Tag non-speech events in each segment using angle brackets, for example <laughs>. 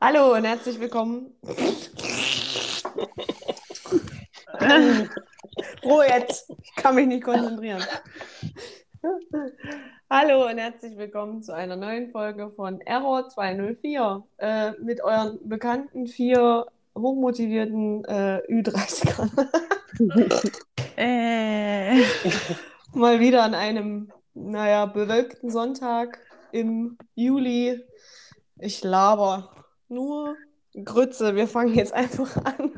Hallo und herzlich willkommen. <laughs> Ruhe jetzt, ich kann mich nicht konzentrieren. Hallo und herzlich willkommen zu einer neuen Folge von Error 204 äh, mit euren bekannten vier hochmotivierten äh, Ü30ern. <laughs> Äh. Mal wieder an einem, naja, bewölkten Sonntag im Juli. Ich laber nur Grütze. Wir fangen jetzt einfach an.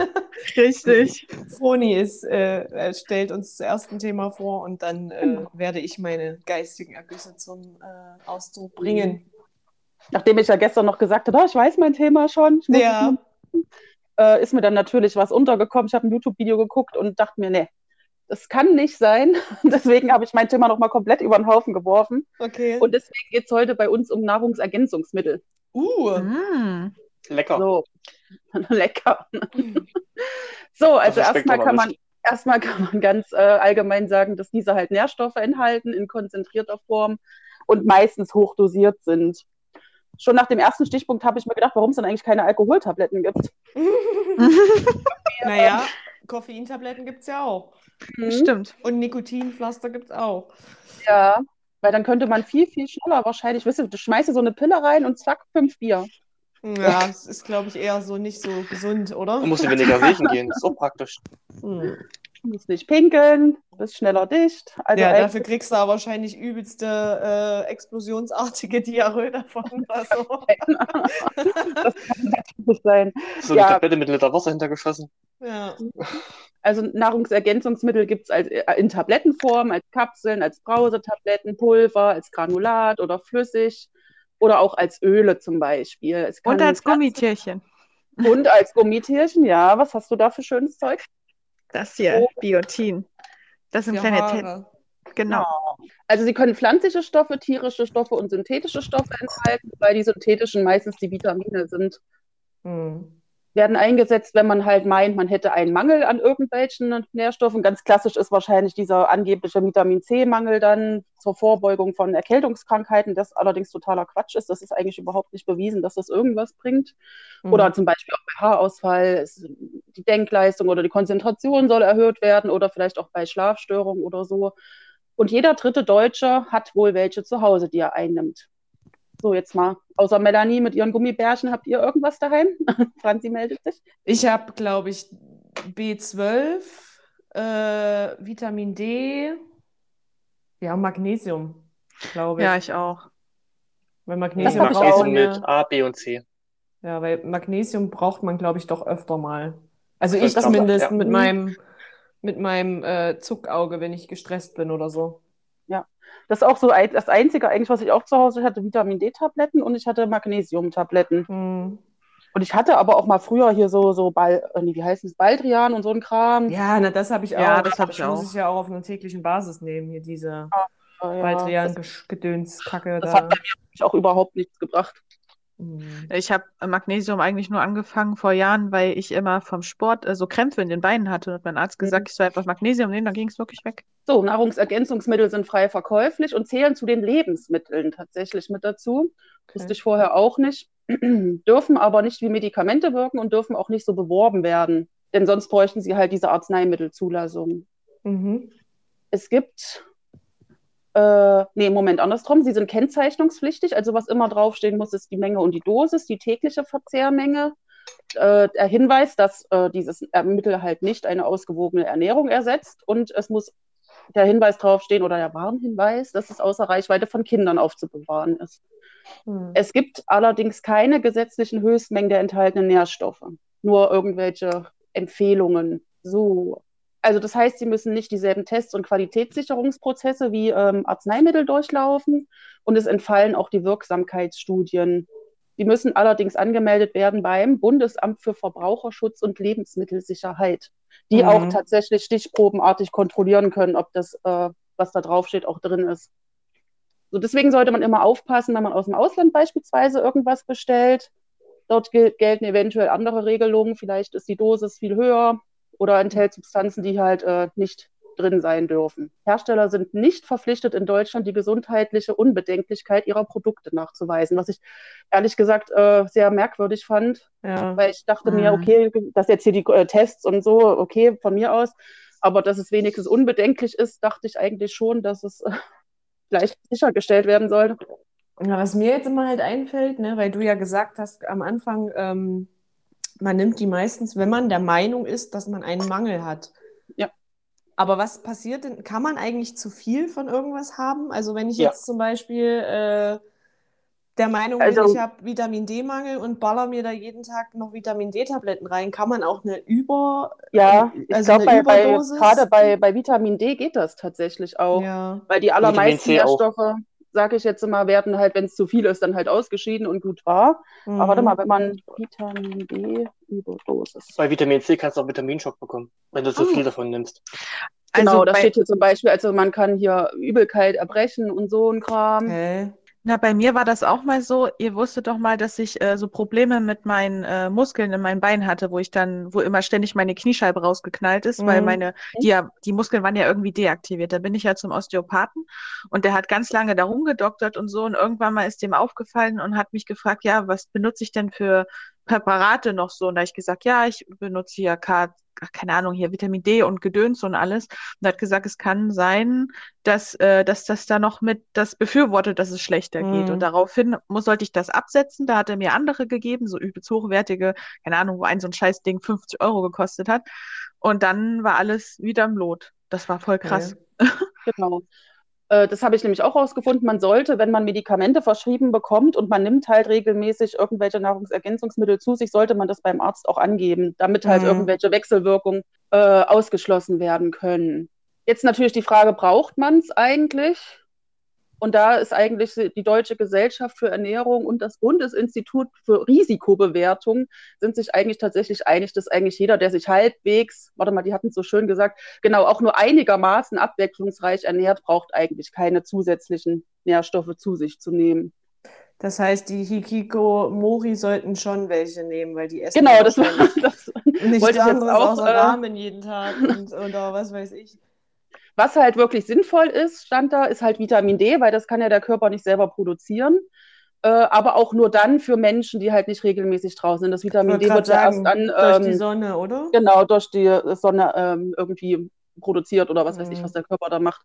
Richtig. Froni ist, äh, er stellt uns das erste Thema vor und dann äh, werde ich meine geistigen Ergüsse zum äh, Ausdruck bringen. Nachdem ich ja gestern noch gesagt habe, oh, ich weiß mein Thema schon, Ja. äh, ist mir dann natürlich was untergekommen. Ich habe ein YouTube-Video geguckt und dachte mir, nee, das kann nicht sein. <laughs> Deswegen habe ich mein Thema nochmal komplett über den Haufen geworfen. Okay. Und deswegen geht es heute bei uns um Nahrungsergänzungsmittel. Uh. Mm. Lecker. So, <laughs> lecker. <laughs> So, also schmeckt erstmal kann man, nicht. erstmal kann man ganz äh, allgemein sagen, dass diese halt Nährstoffe enthalten in konzentrierter Form und meistens hochdosiert sind. Schon nach dem ersten Stichpunkt habe ich mir gedacht, warum es dann eigentlich keine Alkoholtabletten gibt. <laughs> naja, Koffeintabletten gibt es ja auch. Mhm. Stimmt. Und Nikotinpflaster gibt es auch. Ja, weil dann könnte man viel, viel schneller wahrscheinlich, weißt du, du schmeißt dir so eine Pille rein und zack, fünf Bier. Ja, das ist, glaube ich, eher so nicht so gesund, oder? Du musst weniger riechen gehen. Das ist so praktisch. Hm. Du musst nicht pinkeln, bist schneller dicht. Also Ja, dafür kriegst du aber wahrscheinlich übelste äh, explosionsartige <laughs> Diarrhoe davon. Also. <laughs> das kann natürlich sein. So Ja. eine Tablette mit Liter Wasser hintergeschossen. ja. <laughs> Also Nahrungsergänzungsmittel gibt es als, äh, in Tablettenform, als Kapseln, als Brausetabletten, Pulver, als Granulat oder flüssig oder auch als Öle zum Beispiel. Es kann Und als Gummitierchen. Und als Gummitierchen, ja. Was hast du da für schönes Zeug? Das hier, Biotin. Das sind kleine Haare. Genau. Also sie können pflanzliche Stoffe, tierische Stoffe und synthetische Stoffe enthalten, weil die synthetischen meistens die Vitamine sind. Hm. Werden eingesetzt, wenn man halt meint, man hätte einen Mangel an irgendwelchen Nährstoffen. Ganz klassisch ist wahrscheinlich dieser angebliche Vitamin C-Mangel dann zur Vorbeugung von Erkältungskrankheiten, das allerdings totaler Quatsch ist. Das ist eigentlich überhaupt nicht bewiesen, dass das irgendwas bringt. Hm. Oder zum Beispiel auch bei Haarausfall, die Denkleistung oder die Konzentration soll erhöht werden oder vielleicht auch bei Schlafstörungen oder so. Und jeder dritte Deutsche hat wohl welche zu Hause, die er einnimmt. So, jetzt mal, außer Melanie mit ihren Gummibärchen, habt ihr irgendwas daheim? <laughs> Franzi meldet sich. Ich habe, glaube ich, B12, äh, Vitamin D, ja, und Magnesium, glaube ich. Ja, ich auch. Weil Magnesium ich braucht auch. mit A, B und C. ja, weil Magnesium braucht man, glaube ich, doch öfter mal. Also Das ich zumindest ja. mit meinem, mit meinem äh, Zuckauge, wenn ich gestresst bin oder so. Das ist auch so ein, das Einzige eigentlich, was ich auch zu Hause hatte, Vitamin D-Tabletten und ich hatte Magnesium-Tabletten. Hm. Und ich hatte aber auch mal früher hier so, so Bal, äh, nee, wie heißt es, Baldrian und so ein Kram. Ja, na, das habe ich auch. Ja, das hab ich muss auch. ich ja auch auf einer täglichen Basis nehmen, hier diese Ja, das Baldrian-Gedöns-Kacke das da. hat bei mir auch überhaupt nichts gebracht. Hm. Ich habe Magnesium eigentlich nur angefangen vor Jahren, weil ich immer vom Sport äh, so Krämpfe in den Beinen hatte. Und hat mein Arzt gesagt, ich soll einfach Magnesium nehmen, dann ging es wirklich weg. So, Nahrungsergänzungsmittel sind frei verkäuflich und zählen zu den Lebensmitteln tatsächlich mit dazu. Wusste ich vorher auch nicht. <clears throat> dürfen aber nicht wie Medikamente wirken und dürfen auch nicht so beworben werden. Denn sonst bräuchten sie halt diese Arzneimittelzulassung. Mhm. Es gibt, äh, nee, Moment, andersrum. Sie sind kennzeichnungspflichtig. Also was immer draufstehen muss, ist die Menge und die Dosis, die tägliche Verzehrmenge. Äh, der Hinweis, dass äh, dieses Mittel halt nicht eine ausgewogene Ernährung ersetzt. Und es muss der Hinweis draufstehen oder der Warnhinweis, dass es außer Reichweite von Kindern aufzubewahren ist. Hm. Es gibt allerdings keine gesetzlichen Höchstmengen der enthaltenen Nährstoffe, nur irgendwelche Empfehlungen. So. Also das heißt, sie müssen nicht dieselben Tests und Qualitätssicherungsprozesse wie ähm, Arzneimittel durchlaufen und es entfallen auch die Wirksamkeitsstudien. Die müssen allerdings angemeldet werden beim Bundesamt für Verbraucherschutz und Lebensmittelsicherheit, die Mhm. auch tatsächlich stichprobenartig kontrollieren können, ob das, äh, was da draufsteht, auch drin ist. So, deswegen sollte man immer aufpassen, wenn man aus dem Ausland beispielsweise irgendwas bestellt. Dort gel gelten eventuell andere Regelungen. Vielleicht ist die Dosis viel höher oder enthält Substanzen, die halt äh, nicht drin sein dürfen. Hersteller sind nicht verpflichtet, in Deutschland die gesundheitliche Unbedenklichkeit ihrer Produkte nachzuweisen, was ich ehrlich gesagt äh, sehr merkwürdig fand, Ja. weil ich dachte mir, Mhm. okay, dass jetzt hier die äh, Tests und so, okay, von mir aus, aber dass es wenigstens unbedenklich ist, dachte ich eigentlich schon, dass es äh, gleich sichergestellt werden sollte. Ja, was mir jetzt immer halt einfällt, ne, weil du ja gesagt hast am Anfang, ähm, man nimmt die meistens, wenn man der Meinung ist, dass man einen Mangel hat. Ja. Aber was passiert denn? Kann man eigentlich zu viel von irgendwas haben? Also wenn ich Ja. jetzt zum Beispiel äh, der Meinung Also- bin, ich habe Vitamin D-Mangel und baller mir da jeden Tag noch Vitamin D-Tabletten rein, kann man auch eine Über, Ja, ich also glaube, bei, bei, Überdosis? gerade bei, bei Vitamin D geht das tatsächlich auch. Ja. Weil die allermeisten C auch. Sage ich jetzt immer, werden halt, wenn es zu viel ist, dann halt ausgeschieden und gut war. Aber warte Mhm. mal, wenn man Vitamin D Überdosis. Bei Vitamin C kannst du auch Vitaminschock bekommen, wenn du zu Ah. viel davon nimmst. Genau, Also da steht hier zum Beispiel, also man kann hier Übelkeit erbrechen und so ein Kram. Okay. Na, bei mir war das auch mal so. Ihr wusstet doch mal, dass ich äh, so Probleme mit meinen äh, Muskeln in meinen Beinen hatte, wo ich dann, wo immer ständig meine Kniescheibe rausgeknallt ist, weil Mhm. meine, die, ja, die Muskeln waren ja irgendwie deaktiviert. Da bin ich ja zum Osteopathen und der hat ganz lange da rumgedoktert und so und irgendwann mal ist dem aufgefallen und hat mich gefragt, ja, was benutze ich denn für Präparate noch so? Und da hab ich gesagt, ja, ich benutze hier K, keine Ahnung, hier Vitamin D und Gedöns und alles. Und er hat gesagt, es kann sein, dass, äh, dass das da noch mit das befürwortet, dass es schlechter geht. Mhm. Und daraufhin muss, sollte ich das absetzen. Da hat er mir andere gegeben, so übelst hochwertige, keine Ahnung, wo ein so ein scheiß Ding 50 Euro gekostet hat. Und dann war alles wieder im Lot. Das war voll krass. Okay. Genau. Äh, Das habe ich nämlich auch rausgefunden. Man sollte, wenn man Medikamente verschrieben bekommt und man nimmt halt regelmäßig irgendwelche Nahrungsergänzungsmittel zu sich, sollte man das beim Arzt auch angeben, damit halt Mhm. irgendwelche Wechselwirkungen äh, ausgeschlossen werden können. Jetzt natürlich die Frage, braucht man es eigentlich? Und da ist eigentlich die Deutsche Gesellschaft für Ernährung und das Bundesinstitut für Risikobewertung sind sich eigentlich tatsächlich einig, dass eigentlich jeder, der sich halbwegs, warte mal, die hatten es so schön gesagt, genau auch nur einigermaßen abwechslungsreich ernährt, braucht eigentlich keine zusätzlichen Nährstoffe zu sich zu nehmen. Das heißt, die Hikikomori sollten schon welche nehmen, weil die essen Genau, das war <laughs> das. nichts wollte ich jetzt auch, außer äh, Ramen jeden Tag und oder was weiß ich. Was halt wirklich sinnvoll ist, stand da, ist halt Vitamin D, weil das kann ja der Körper nicht selber produzieren. Äh, aber auch nur dann für Menschen, die halt nicht regelmäßig draußen sind. Das Vitamin D wird ja erst dann durch die ähm, Sonne, oder? genau durch die Sonne ähm, irgendwie produziert oder was weiß ich, Mhm. was der Körper da macht.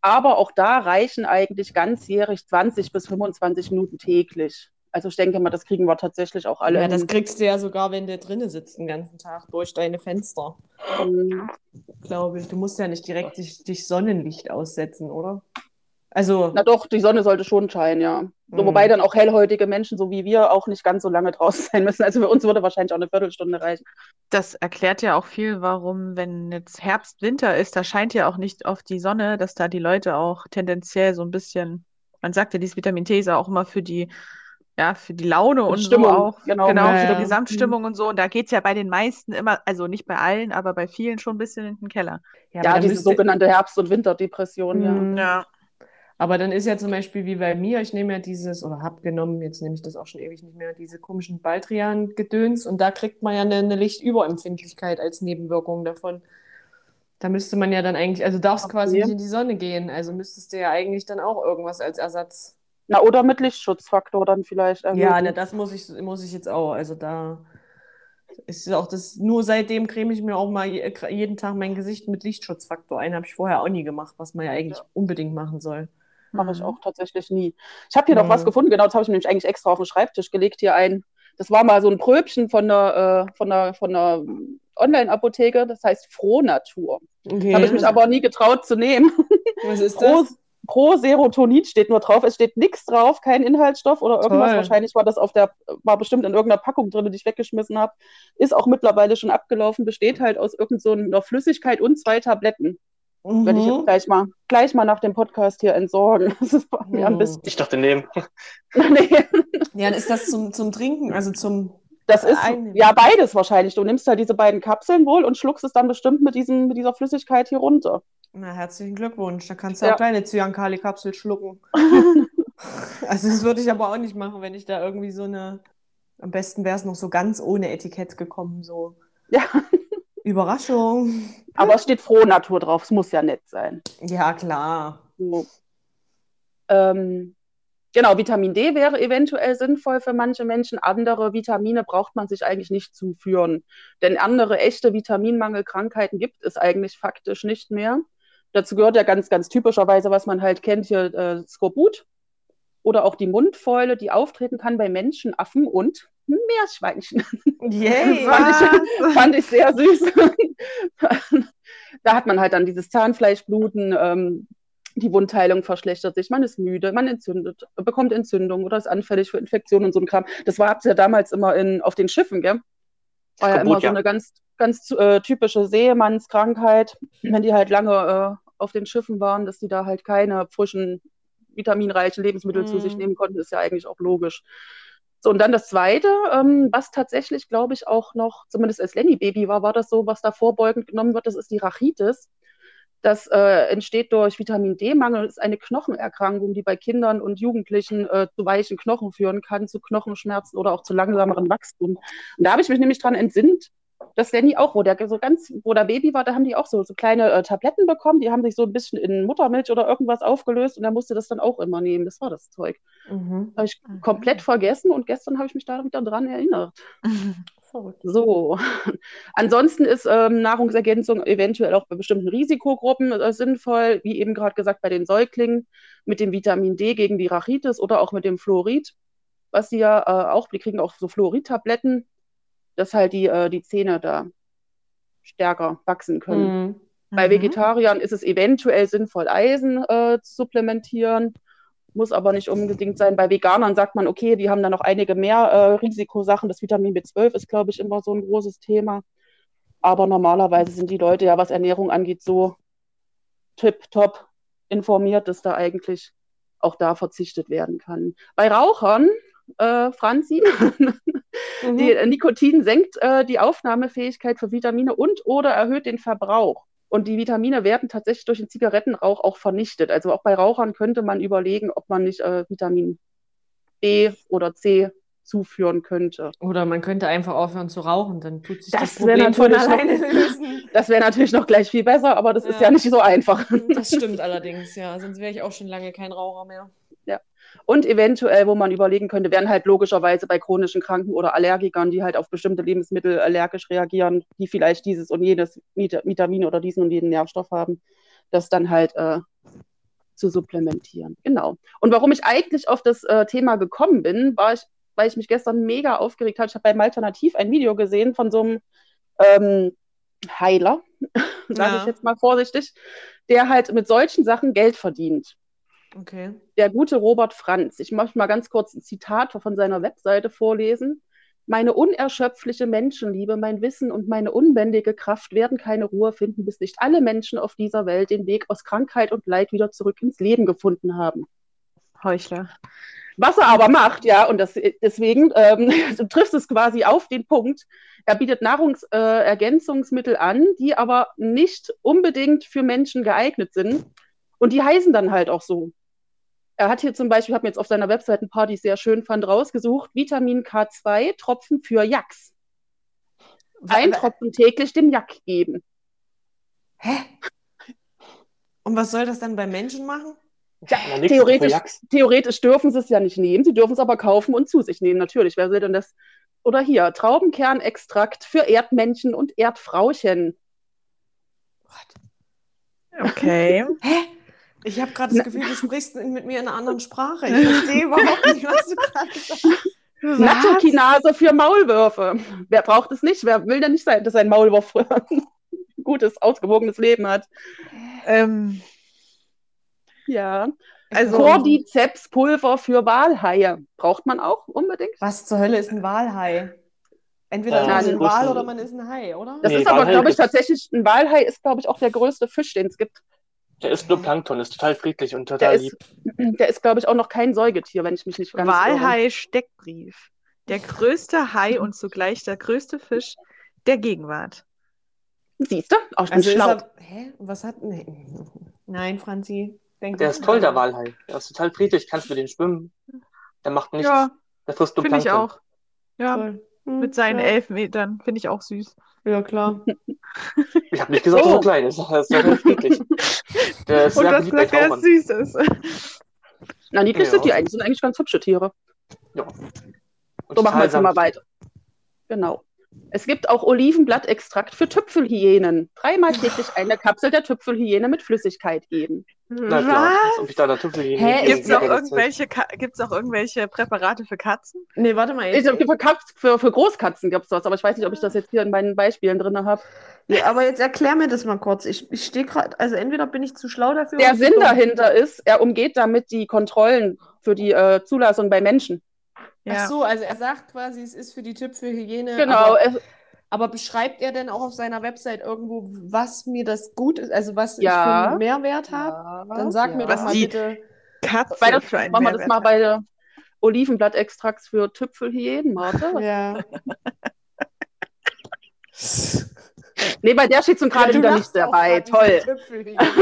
Aber auch da reichen eigentlich ganzjährig 20 bis 25 Minuten täglich. Also ich denke mal, das kriegen wir tatsächlich auch alle Ja, das kriegst du ja sogar, wenn du drinnen sitzt den ganzen Tag durch deine Fenster, Mhm. glaube ich. Du musst ja nicht direkt dich, dich Sonnenlicht aussetzen, oder? Also, Na doch, die Sonne sollte schon scheinen, ja. So, Mhm. wobei dann auch hellhäutige Menschen, so wie wir, auch nicht ganz so lange draußen <laughs> sein müssen. Also für uns würde wahrscheinlich auch eine Viertelstunde reichen. Das erklärt ja auch viel, warum, wenn jetzt Herbst, Winter ist, da scheint ja auch nicht oft die Sonne, dass da die Leute auch tendenziell so ein bisschen, man sagt ja, dieses Vitamin T ist ja auch immer für die, ja, für die Laune und so Stimmung, auch, genau. genau, Ja, für ja. die Gesamtstimmung und so. Und da geht's ja bei den meisten immer, also nicht bei allen, aber bei vielen schon ein bisschen in den Keller. ja, Ja, diese müsste- sogenannte Herbst- und Winterdepression, ja. Mhm. Ja. Aber dann ist ja zum Beispiel wie bei mir, ich nehme ja dieses, oder habe genommen, jetzt nehme ich das auch schon ewig nicht mehr, diese komischen Baldrian-Gedöns und da kriegt man ja eine, eine Lichtüberempfindlichkeit als Nebenwirkung davon. Da müsste man ja dann eigentlich, also darfst quasi Okay. nicht in die Sonne gehen, also müsstest du ja eigentlich dann auch irgendwas als Ersatz. Na, oder mit Lichtschutzfaktor dann vielleicht erhöhen. Ja, ne, das muss ich, muss ich jetzt auch. Also da ist auch das, nur seitdem creme ich mir auch mal je- jeden Tag mein Gesicht mit Lichtschutzfaktor ein. Habe ich vorher auch nie gemacht, was man ja eigentlich unbedingt machen soll. Mache ich auch tatsächlich nie. Ich habe hier noch Mhm. was gefunden, genau, das habe ich mir nämlich eigentlich extra auf den Schreibtisch gelegt, hier ein. Das war mal so ein Pröbchen von der, äh, von der, von der Online-Apotheke, das heißt Frohnatur. Okay. Habe ich mich aber nie getraut zu nehmen. Was ist <laughs> das? Pro Serotonin steht nur drauf. Es steht nichts drauf, kein Inhaltsstoff oder irgendwas. Toll. Wahrscheinlich war das auf der, war bestimmt in irgendeiner Packung drin, die ich weggeschmissen habe. Ist auch mittlerweile schon abgelaufen, besteht halt aus irgendeiner so Flüssigkeit und zwei Tabletten. Werde ich jetzt Mhm. gleich mal, gleich mal nach dem Podcast hier entsorgen. <laughs> Das ist bei mir ein Mhm. bisschen. Ich dachte, nehmen. <laughs> nee, Ja, dann ist das zum, zum Trinken, also zum. Das ist Einnehmen. ja beides wahrscheinlich. Du nimmst halt diese beiden Kapseln wohl und schluckst es dann bestimmt mit, diesem, mit dieser Flüssigkeit hier runter. Na, herzlichen Glückwunsch. Da kannst du Ja. auch kleine Cyankali-Kapsel schlucken. <laughs> <laughs> Also, das würde ich aber auch nicht machen, wenn ich da irgendwie so eine. Am besten wäre es noch so ganz ohne Etikett gekommen, so. Ja. <laughs> Überraschung. Aber es steht Frohnatur drauf, es muss ja nett sein. Ja, klar. So. Ähm, genau, Vitamin D wäre eventuell sinnvoll für manche Menschen. Andere Vitamine braucht man sich eigentlich nicht zuführen. Denn andere echte Vitaminmangelkrankheiten gibt es eigentlich faktisch nicht mehr. Dazu gehört ja ganz, ganz typischerweise, was man halt kennt, hier äh, Skorbut oder auch die Mundfäule, die auftreten kann bei Menschen, Affen und Meerschweinchen. Yay! <laughs> fand, ich, fand ich sehr süß. <laughs> da hat man halt dann dieses Zahnfleischbluten, ähm, die Wundheilung verschlechtert sich, man ist müde, man entzündet, bekommt Entzündung oder ist anfällig für Infektionen und so ein Kram. Das war ja damals immer in, auf den Schiffen, gell? War ja immer so ja. eine ganz, ganz äh, typische Seemannskrankheit, wenn die halt lange äh, auf den Schiffen waren, dass die da halt keine frischen, vitaminreichen Lebensmittel zu Mhm. sich nehmen konnten, ist ja eigentlich auch logisch. So, und dann das Zweite, ähm, was tatsächlich, glaube ich, auch noch, zumindest als Lenny-Baby war, war das so, was da vorbeugend genommen wird, das ist die Rachitis. Das äh, entsteht durch Vitamin D-Mangel und ist eine Knochenerkrankung, die bei Kindern und Jugendlichen äh, zu weichen Knochen führen kann, zu Knochenschmerzen oder auch zu langsameren Wachstum. Und da habe ich mich nämlich dran entsinnt, dass Lenny auch, wo der so ganz, wo der Baby war, da haben die auch so, so kleine äh, Tabletten bekommen, die haben sich so ein bisschen in Muttermilch oder irgendwas aufgelöst und er musste das dann auch immer nehmen. Das war das Zeug. Mhm. Habe ich komplett vergessen und gestern habe ich mich da wieder dran erinnert. <laughs> Verrückt. So, <laughs> ansonsten ist ähm, Nahrungsergänzung eventuell auch bei bestimmten Risikogruppen äh, sinnvoll, wie eben gerade gesagt bei den Säuglingen mit dem Vitamin D gegen die Rachitis oder auch mit dem Fluorid, was sie ja äh, auch, die kriegen auch so Fluorid-Tabletten, dass halt die, äh, die Zähne da stärker wachsen können. Mhm. Bei Vegetariern ist es eventuell sinnvoll, Eisen äh, zu supplementieren, muss aber nicht unbedingt sein. Bei Veganern sagt man, okay, die haben da noch einige mehr äh, Risikosachen. Das Vitamin B12 ist, glaube ich, immer so ein großes Thema. Aber normalerweise sind die Leute ja, was Ernährung angeht, so tipptopp informiert, dass da eigentlich auch da verzichtet werden kann. Bei Rauchern, äh, Franzi, <laughs> Mhm. die, Nikotin senkt äh, die Aufnahmefähigkeit für Vitamine und oder erhöht den Verbrauch. Und die Vitamine werden tatsächlich durch den Zigarettenrauch auch vernichtet. Also auch bei Rauchern könnte man überlegen, ob man nicht äh, Vitamin B oder C zuführen könnte. Oder man könnte einfach aufhören zu rauchen, dann tut sich Das das, Problem von alleine lösen. Das wäre natürlich noch gleich viel besser, aber das ist Ja. ja nicht so einfach. Das stimmt allerdings, ja. Sonst wäre ich auch schon lange kein Raucher mehr. Und eventuell, wo man überlegen könnte, wären halt logischerweise bei chronischen Kranken oder Allergikern, die halt auf bestimmte Lebensmittel allergisch reagieren, die vielleicht dieses und jenes Vit- Vitamin oder diesen und jeden Nährstoff haben, das dann halt äh, zu supplementieren. Genau. Und warum ich eigentlich auf das äh, Thema gekommen bin, war ich, weil ich mich gestern mega aufgeregt habe. Ich habe beim Alternativ ein Video gesehen von so einem ähm, Heiler, <laughs> sage Ja. ich jetzt mal vorsichtig, der halt mit solchen Sachen Geld verdient Okay. der gute Robert Franz. Ich möchte mal ganz kurz ein Zitat von seiner Webseite vorlesen. Meine unerschöpfliche Menschenliebe, mein Wissen und meine unbändige Kraft werden keine Ruhe finden, bis nicht alle Menschen auf dieser Welt den Weg aus Krankheit und Leid wieder zurück ins Leben gefunden haben. Heuchler. Was er aber macht, ja, und das, deswegen ähm, <laughs> du triffst es quasi auf den Punkt. Er bietet Nahrungsergänzungsmittel äh, an, die aber nicht unbedingt für Menschen geeignet sind. Und die heißen dann halt auch so. Er hat hier zum Beispiel, ich habe mir jetzt auf seiner Website ein paar, die ich sehr schön fand, rausgesucht, Vitamin K2, Tropfen für Jacks. Ein wa- Tropfen täglich dem Jack geben. Hä? Und was soll das dann bei Menschen machen? Ja, theoretisch, theoretisch dürfen sie es ja nicht nehmen, sie dürfen es aber kaufen und zu sich nehmen, natürlich. Wer will denn das? Oder hier, Traubenkernextrakt für Erdmännchen und Erdfrauchen. Okay. Hä? Ich habe gerade das Gefühl, du sprichst mit mir in einer anderen Sprache. Ich <laughs> verstehe überhaupt nicht, was du gerade sagst. Nattokinase für Maulwürfe. Wer braucht es nicht? Wer will denn nicht sein, dass sein Maulwurf ein gutes, ausgewogenes Leben hat? Ähm, Ja. Also- Cordyceps-Pulver für Walhaie. Braucht man auch unbedingt? Was zur Hölle ist ein Walhai? Entweder ist man das ein ist Wal oder man ist ein Hai, oder? Das Nee, ist aber, glaube ich, tatsächlich, ein Walhai ist, glaube ich, auch der größte Fisch, den es gibt. Der ist nur Plankton, ist total friedlich und Der total ist, lieb. <clears throat> der ist, glaube ich, auch noch kein Säugetier, wenn ich mich nicht ganz irre. Walhai-Steckbrief. Der größte Hai und zugleich der größte Fisch der Gegenwart. Siehst du? Oh, ich bin Also ist schlau. er, hä? Was hat. Nee. Nein, Franzi. Denk Der ist toll, der. Walhai. Der ist total friedlich, kannst mit dem schwimmen. Der macht nichts. Ja, Der frisst nur finde ich Plankton. auch. Ja, Toll. Hm, mit seinen ja. elf Metern. Finde ich auch süß. Ja, klar. <laughs> Ich habe nicht gesagt, dass Oh. er klein ist. Das wäre nicht niedlich. <laughs> Der ist Und bei gesagt, er süß ist. <laughs> Na, niedlich Ja. sind die eigentlich, sind eigentlich ganz hübsche Tiere. Und So, machen wir jetzt mal weiter. Genau. Es gibt auch Olivenblattextrakt für Tüpfelhyänen. Dreimal täglich eine Kapsel der Tüpfelhyäne mit Flüssigkeit geben. Na klar, ob ich da der Tüffel hin. Hä, Gibt es Zeit. irgendwelche gibt's noch irgendwelche Präparate für Katzen? Nee, warte mal. Ich Jetzt, glaub, Für, Katz- für, für Großkatzen gibt es das, aber ich weiß nicht, ob ich das jetzt hier in meinen Beispielen drin habe. nee, aber jetzt erklär mir das mal kurz. Ich, ich stehe gerade, also entweder bin ich zu schlau dafür. Der Sinn dahinter ist, er umgeht damit die Kontrollen für die äh, Zulassung bei Menschen. Ach so, also er sagt quasi, es ist für die Tüpfelhygiene. Genau. Aber, Es, aber beschreibt er denn auch auf seiner Website irgendwo, was mir das gut ist, also was ich Ja. für einen Mehrwert habe? Dann sag mir ja. doch Was mal bitte. Katze Bei der, für einen machen wir das Mehrwert mal bei der Olivenblattextrakts für Tüpfelhyänen, warte. Ja. <laughs> Nee, bei der steht zum gerade Ja, du wieder nicht dabei. Toll. <laughs> <laughs>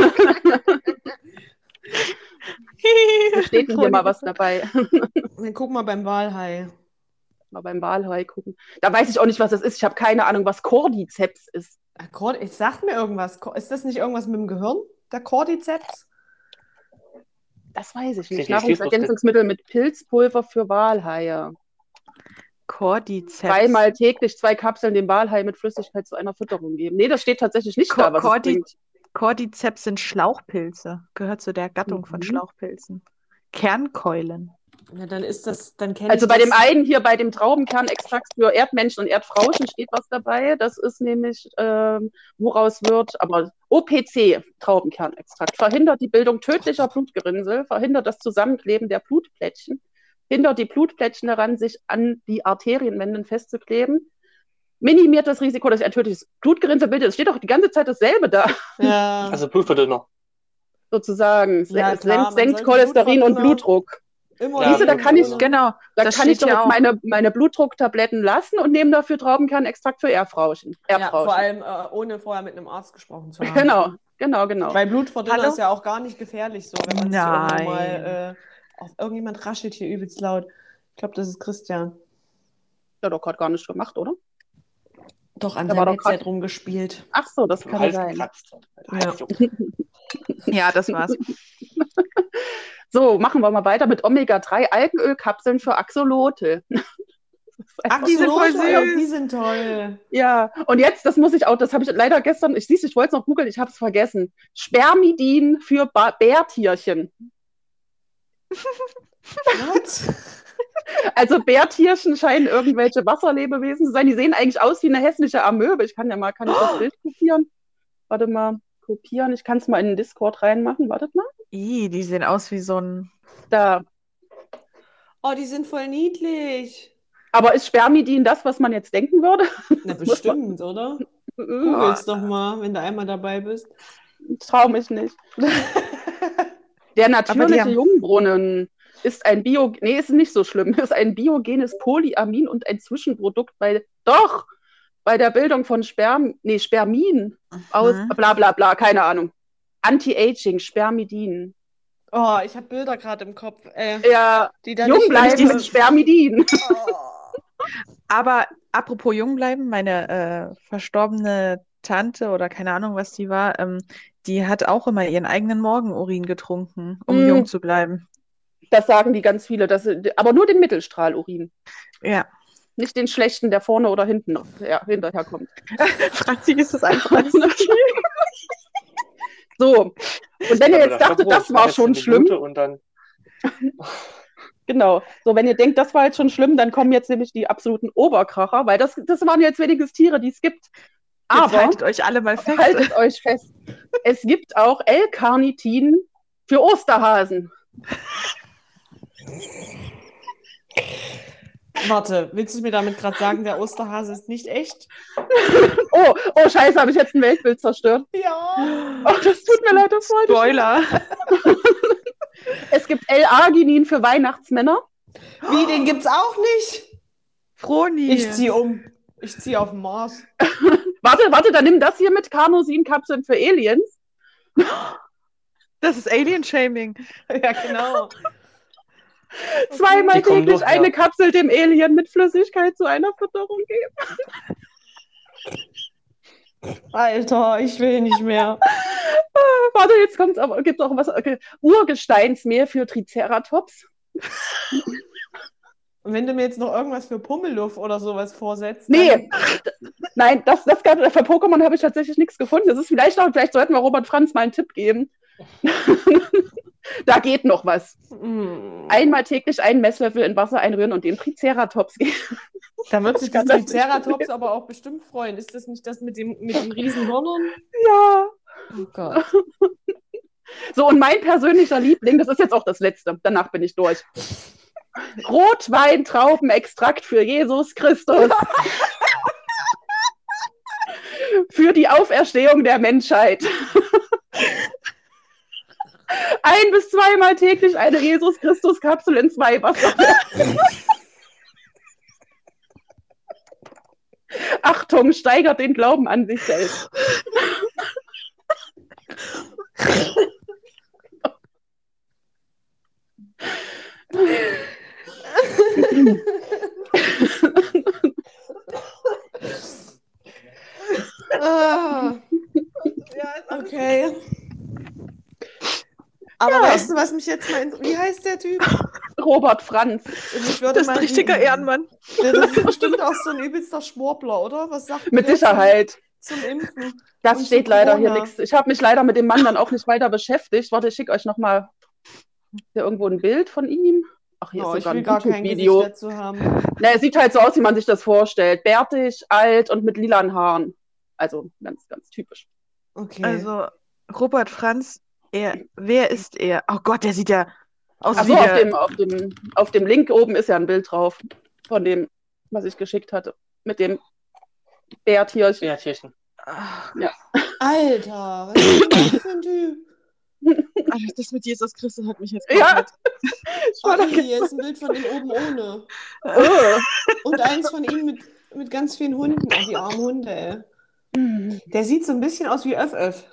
Da steht <laughs> hier mal was dabei. Dann guck mal beim Walhai. Mal beim Walhai gucken. Da weiß ich auch nicht, was das ist. Ich habe keine Ahnung, was Cordyceps ist. Ah, Cord- Ich sag mir irgendwas. Ist das nicht irgendwas mit dem Gehirn? Der Cordyceps? Das weiß ich nicht. Nahrungsergänzungsmittel mit Pilzpulver für Walhaie. Cordyceps. Zweimal täglich zwei Kapseln dem Walhai mit Flüssigkeit zu einer Fütterung geben. Nee, das steht tatsächlich nicht Co- da, was Cordy-. Cordyceps sind Schlauchpilze. Gehört zu der Gattung von Mhm. Schlauchpilzen. Kernkeulen. Ja, dann ist das, dann kenne Also bei das. dem einen hier, bei dem Traubenkernextrakt für Erdmenschen und Erdfrauchen steht was dabei. Das ist nämlich, ähm, woraus wird, aber OPC, Traubenkernextrakt, verhindert die Bildung tödlicher Blutgerinnsel, verhindert das Zusammenkleben der Blutplättchen, hindert die Blutplättchen daran, sich an die Arterienwänden festzukleben, minimiert das Risiko, dass ein tödliches Blutgerinnsel bildet. Es steht doch die ganze Zeit dasselbe da, Ja. <laughs> Also Blutverdünner. sozusagen. Es Ja, senkt- klar, senkt Cholesterin und Blutdruck. Immer Ja, du, da kann ich- Genau. Da das kann ich doch auch. meine, meine Blutdrucktabletten lassen und nehme dafür Traubenkernextrakt für Erdfrauchen. Ja, Erdfrauchen. vor allem äh, ohne vorher mit einem Arzt gesprochen zu haben. Genau, genau, genau. Weil Blutverdünner Hallo? ist ja auch gar nicht gefährlich so, wenn man sich Nein. mal äh, auf irgendjemand raschelt hier übelst laut. Ich glaube, das ist Christian. Ja, doch gerade gar nicht gemacht, oder? Doch an Da seinem Headset grad- rumgespielt. Ach so, das kann Hals sein. gekratzt. Ja. <laughs> Ja, das war's. So, machen wir mal weiter mit Omega-3-Algenölkapseln für Axolotl. <laughs> Ach, die sind voll Axolotl, süß. Die sind toll. Ja, und jetzt, das muss ich auch, das habe ich leider gestern, ich siehst, ich wollte es noch googeln, ich habe es vergessen. Spermidin für ba Bärtierchen. What? <laughs> Also Bärtierchen scheinen irgendwelche Wasserlebewesen zu sein. Die sehen eigentlich aus wie eine hässliche Amöbe. Ich kann ja mal, kann ich das Bild kopieren? Warte mal, kopieren. Ich kann es mal in den Discord reinmachen. Wartet mal. Ih, die sehen aus wie so ein. Da. Oh, die sind voll niedlich. Aber ist Spermidin das, was man jetzt denken würde? Na, <laughs> bestimmt, oder? Googel's doch mal, wenn du einmal dabei bist. Ich trau mich nicht. <laughs> Der natürliche haben- Jungbrunnen ist ein Bio, nee, ist nicht so schlimm, <laughs> ist ein biogenes Polyamin und ein Zwischenprodukt bei, doch, bei der Bildung von Sperm, nee, Spermin aus, Mhm. bla bla bla, keine Ahnung. Anti-Aging, Spermidin. Oh, ich habe Bilder gerade im Kopf. Äh, Ja, die da jung bleiben mit Spermidin. <laughs> Oh. Aber apropos jung bleiben, meine äh, verstorbene Tante oder keine Ahnung, was die war, ähm, die hat auch immer ihren eigenen Morgenurin getrunken, um Mm. jung zu bleiben. Das sagen die ganz viele, das, aber nur den Mittelstrahlurin. Ja. Nicht den schlechten, der vorne oder hinten noch ja, hinterher kommt. <laughs> Franzi ist das einfach <laughs> alles okay. So, und wenn ihr jetzt da dachtet, das war jetzt schon schlimm, Minute Und dann, <laughs> Genau. So, wenn ihr denkt, das war jetzt schon schlimm, dann kommen jetzt nämlich die absoluten Oberkracher, weil das, das waren jetzt wenigstens Tiere, die es gibt. Jetzt Aber haltet euch alle mal fest. haltet euch fest, es gibt auch L-Carnitin für Osterhasen. Warte, willst du mir damit gerade sagen, der Osterhase ist nicht echt? Oh, oh Scheiße, habe ich jetzt ein Weltbild zerstört. Ja. Oh, das tut mir leid, das wollte ich. Spoiler. Es gibt L-Arginin für Weihnachtsmänner. Wie, den gibt's auch nicht? Froni. Ich ziehe um. Ich ziehe auf den Mars. Warte, warte, dann nimm das hier mit Carnosin-Kapseln für Aliens. Das ist Alien-Shaming. Ja, genau. <laughs> Zweimal Die kommen täglich durch, eine ja. Kapsel dem Alien mit Flüssigkeit zu einer Fütterung geben. <laughs> Alter, ich will nicht mehr. <laughs> Warte, jetzt kommt aber, gibt auch was. Okay. Urgesteinsmehl für Triceratops. Und wenn du mir jetzt noch irgendwas für Pummeluff oder sowas vorsetzt. Nee, nein, das, das gab, für Pokémon habe ich tatsächlich nichts gefunden. Das ist vielleicht auch, vielleicht sollten wir Robert Franz mal einen Tipp geben. <laughs> da geht noch was. Dann, Einmal täglich einen Messlöffel in Wasser einrühren und dem Triceratops geben. da wird sich nicht Triceratops aber auch bestimmt freuen. Ist das nicht das mit, dem, mit den Riesenhörnern? Ja. Oh Gott. <laughs> So, und mein persönlicher Liebling, das ist jetzt auch das letzte, danach bin ich durch. Rotweintraubenextrakt für Jesus Christus. <laughs> für die Auferstehung der Menschheit. Ein bis zweimal täglich eine Jesus Christus Kapsel in zwei Wasser. <laughs> Achtung, steigert den Glauben an sich selbst. Ah, okay. Aber weißt du, was mich jetzt mal interessiert? Wie heißt der Typ? <laughs> Robert Franz. Ich würde Das ist ein richtiger Ehrenmann. Ja, das ist bestimmt <laughs> auch so ein übelster Schwurbler, oder? Was sagt Mit Sicherheit. Zum, zum Impfen? Das Und steht leider hier nichts. Ich habe mich leider mit dem Mann dann auch nicht weiter beschäftigt. Warte, ich schicke euch nochmal hier irgendwo ein Bild von ihm. Ach, hier Oh, ist ich sogar will ein gar kein YouTube-Video. dazu haben. Na, er sieht halt so aus, wie man sich das vorstellt. Bärtig, alt und mit lilanen Haaren. Also ganz, ganz typisch. Okay. Also, Robert Franz, er, wer ist er? Oh Gott, der sieht ja aus Ach wie so, auf der. dem, auf, dem, auf dem Link oben ist ja ein Bild drauf. Von dem, was ich geschickt hatte. Mit dem Bärtierchen. Ja, Tierchen. Ah, Alter, was ist denn das für ein Typ? Ach, das mit Jesus Christus hat mich jetzt Ja. da- hier ist ein Bild von ihm oben ohne. Oh. Und eins von ihm mit, mit ganz vielen Hunden. Oh, die armen Hunde, ey. Der sieht so ein bisschen aus wie Öff Öff.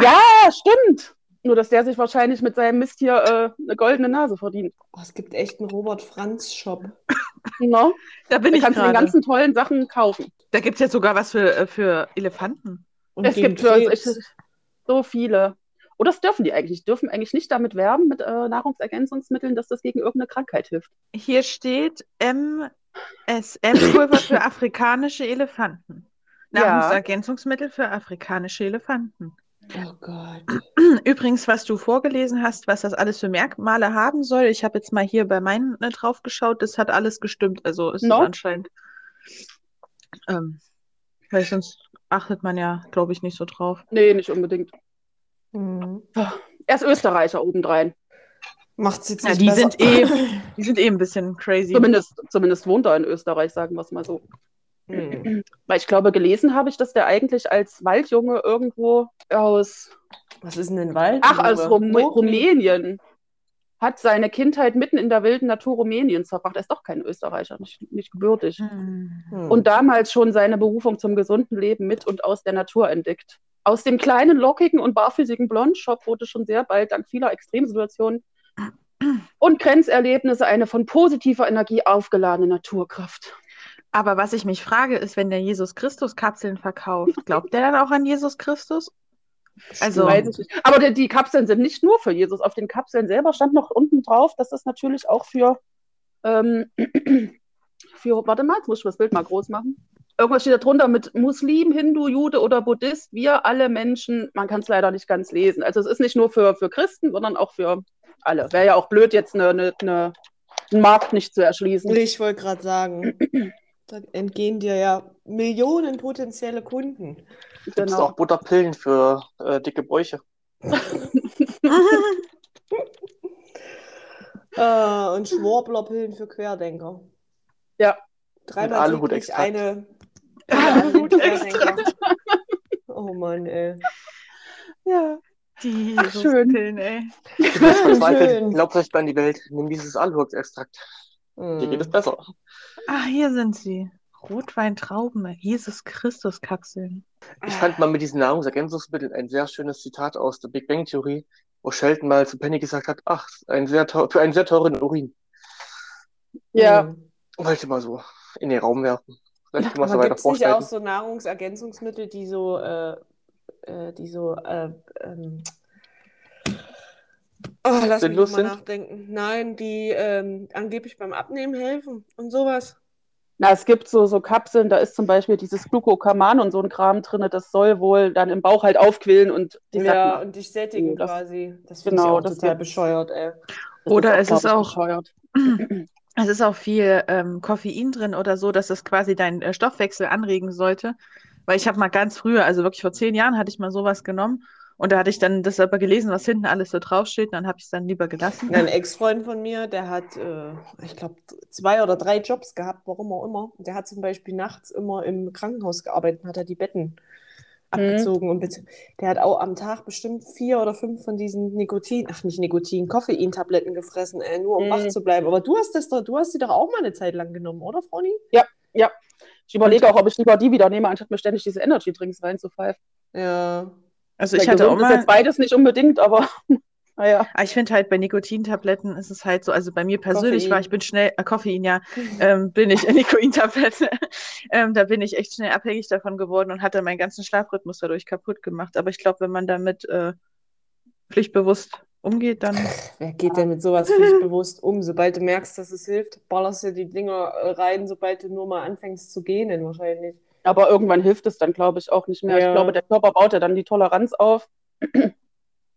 Ja, stimmt. Nur, dass der sich wahrscheinlich mit seinem Mist hier äh, eine goldene Nase verdient. Oh, es gibt echt einen Robert Franz Shop. <laughs> No? Da bin Da ich kannst du die ganzen tollen Sachen kaufen. Da gibt es jetzt sogar was für, äh, für Elefanten. Und es gibt für Krebs. so viele. Oder das dürfen die eigentlich. Die dürfen eigentlich nicht damit werben, mit äh, Nahrungsergänzungsmitteln, dass das gegen irgendeine Krankheit hilft. Hier steht MSM-Pulver für <laughs> afrikanische Elefanten. Ja. Nahrungsergänzungsmittel für afrikanische Elefanten. Oh Gott. Übrigens, was du vorgelesen hast, was das alles für Merkmale haben soll, ich habe jetzt mal hier bei meinen äh, drauf geschaut, das hat alles gestimmt. Also ist es No? anscheinend. Ähm, weil sonst achtet man ja, glaube ich, nicht so drauf. Nee, nicht unbedingt. Mhm. Er ist Österreicher obendrein. Macht's jetzt Ja, nicht die besser. sind eh, <laughs> die sind eh ein bisschen crazy. Zumindest, zumindest wohnt er in Österreich, sagen wir es mal so. Mhm. Weil ich glaube, gelesen habe ich, dass der eigentlich als Waldjunge irgendwo aus, Was ist denn ein Wald? ach, aus Rum Wo? Rumänien, hat seine Kindheit mitten in der wilden Natur Rumäniens verbracht. Er ist doch kein Österreicher, nicht, nicht gebürtig. Hm. Hm. Und damals schon seine Berufung zum gesunden Leben mit und aus der Natur entdeckt. Aus dem kleinen, lockigen und barfüßigen Blondshop wurde schon sehr bald dank vieler Extremsituationen und Grenzerlebnisse eine von positiver Energie aufgeladene Naturkraft. Aber was ich mich frage, ist, wenn der Jesus Christus Kapseln verkauft, glaubt der dann auch an Jesus Christus? Also, Weiß ich nicht. Aber die, die Kapseln sind nicht nur für Jesus. Auf den Kapseln selber stand noch unten drauf, dass das natürlich auch für, ähm, <clears throat> für, warte mal, jetzt muss ich das Bild mal groß machen. Irgendwas steht da drunter mit Muslim, Hindu, Jude oder Buddhist. Wir alle Menschen, man kann es leider nicht ganz lesen. Also es ist nicht nur für, für Christen, sondern auch für alle. Wäre ja auch blöd, jetzt eine, eine, eine, einen Markt nicht zu erschließen. Ich wollte gerade sagen, <clears throat> da entgehen dir ja Millionen potenzielle Kunden. Gibt es Genau. auch Butterpillen für äh, dicke Bräuche? <laughs> Äh, und Schwurblerpillen für Querdenker. Ja. Dreimal täglich Aluhut-Extrakt. eine <laughs> Aluhut-Extrakt. Querdenker. <laughs> Oh Mann, ey. Ja. die Ach, schön. Jesuspillen, ey. Du bist verzweifelt, schön. glaub recht an die Welt. Nimm dieses Alhurx-Extrakt. Dir geht es Hm. besser. Ah, hier sind sie. Rotweintrauben, Jesus Christus Kapseln. Ich fand mal mit diesen Nahrungsergänzungsmitteln ein sehr schönes Zitat aus der Big Bang Theorie, wo Sheldon mal zu Penny gesagt hat, ach, ein sehr für einen sehr teuren Urin. Ja. Hm. Wollte mal so in den Raum werfen. Vielleicht können wir es weiter gibt es nicht auch vorstellen. so Nahrungsergänzungsmittel, die so, äh, äh, die so, äh, ähm, oh, lass mich nochmal sind? nachdenken. Nein, die ähm, angeblich beim Abnehmen helfen und sowas. Na, es gibt so, so Kapseln, da ist zum Beispiel dieses Glucocaman und so ein Kram drin, das soll wohl dann im Bauch halt aufquillen und die Ja, machen. und dich sättigen das- quasi. Das finde ich genau, auch das total bescheuert, ey. Das Oder ist es ist ich, auch- bescheuert. <clears throat> Es ist auch viel ähm, Koffein drin oder so, dass das quasi deinen äh, Stoffwechsel anregen sollte. Weil ich habe mal ganz früher, also wirklich vor zehn Jahren, hatte ich mal sowas genommen. Und da hatte ich dann das aber gelesen, was hinten alles so draufsteht. Dann habe ich es dann lieber gelassen. Ein Ex-Freund von mir, der hat, äh, ich glaube, zwei oder drei Jobs gehabt, warum auch immer. Der hat zum Beispiel nachts immer im Krankenhaus gearbeitet und hat er die Betten abgezogen. Und bet- der hat auch am Tag bestimmt vier oder fünf von diesen Nikotin, ach nicht Nikotin, Koffeintabletten gefressen, ey, nur um Mhm. wach zu bleiben. Aber du hast das doch, du hast die doch auch mal eine Zeit lang genommen, oder, Froni? Ich überlege auch, ob ich lieber die wieder nehme, anstatt mir ständig diese Energy-Drinks reinzupfeifen. Ja. Also ich hatte auch ist mal, jetzt beides nicht unbedingt, aber <laughs> naja. Ah, ich finde halt bei Nikotintabletten ist es halt so, also bei mir persönlich Koffein. war, ich bin schnell, äh, Koffein, ja, ähm, bin ich, äh, Nikotintablette, <laughs> ähm, da bin ich echt schnell abhängig davon geworden und hatte meinen ganzen Schlafrhythmus dadurch kaputt gemacht. Aber ich glaube, wenn man damit äh, pflichtbewusst umgeht, dann Wer geht denn mit sowas pflichtbewusst um? Sobald du merkst, dass es hilft, ballerst du die Dinger äh, rein, sobald du nur mal anfängst zu gähnen, wahrscheinlich. Aber irgendwann hilft es dann, glaube ich, auch nicht mehr. Ja. Ich glaube, der Körper baut ja dann die Toleranz auf.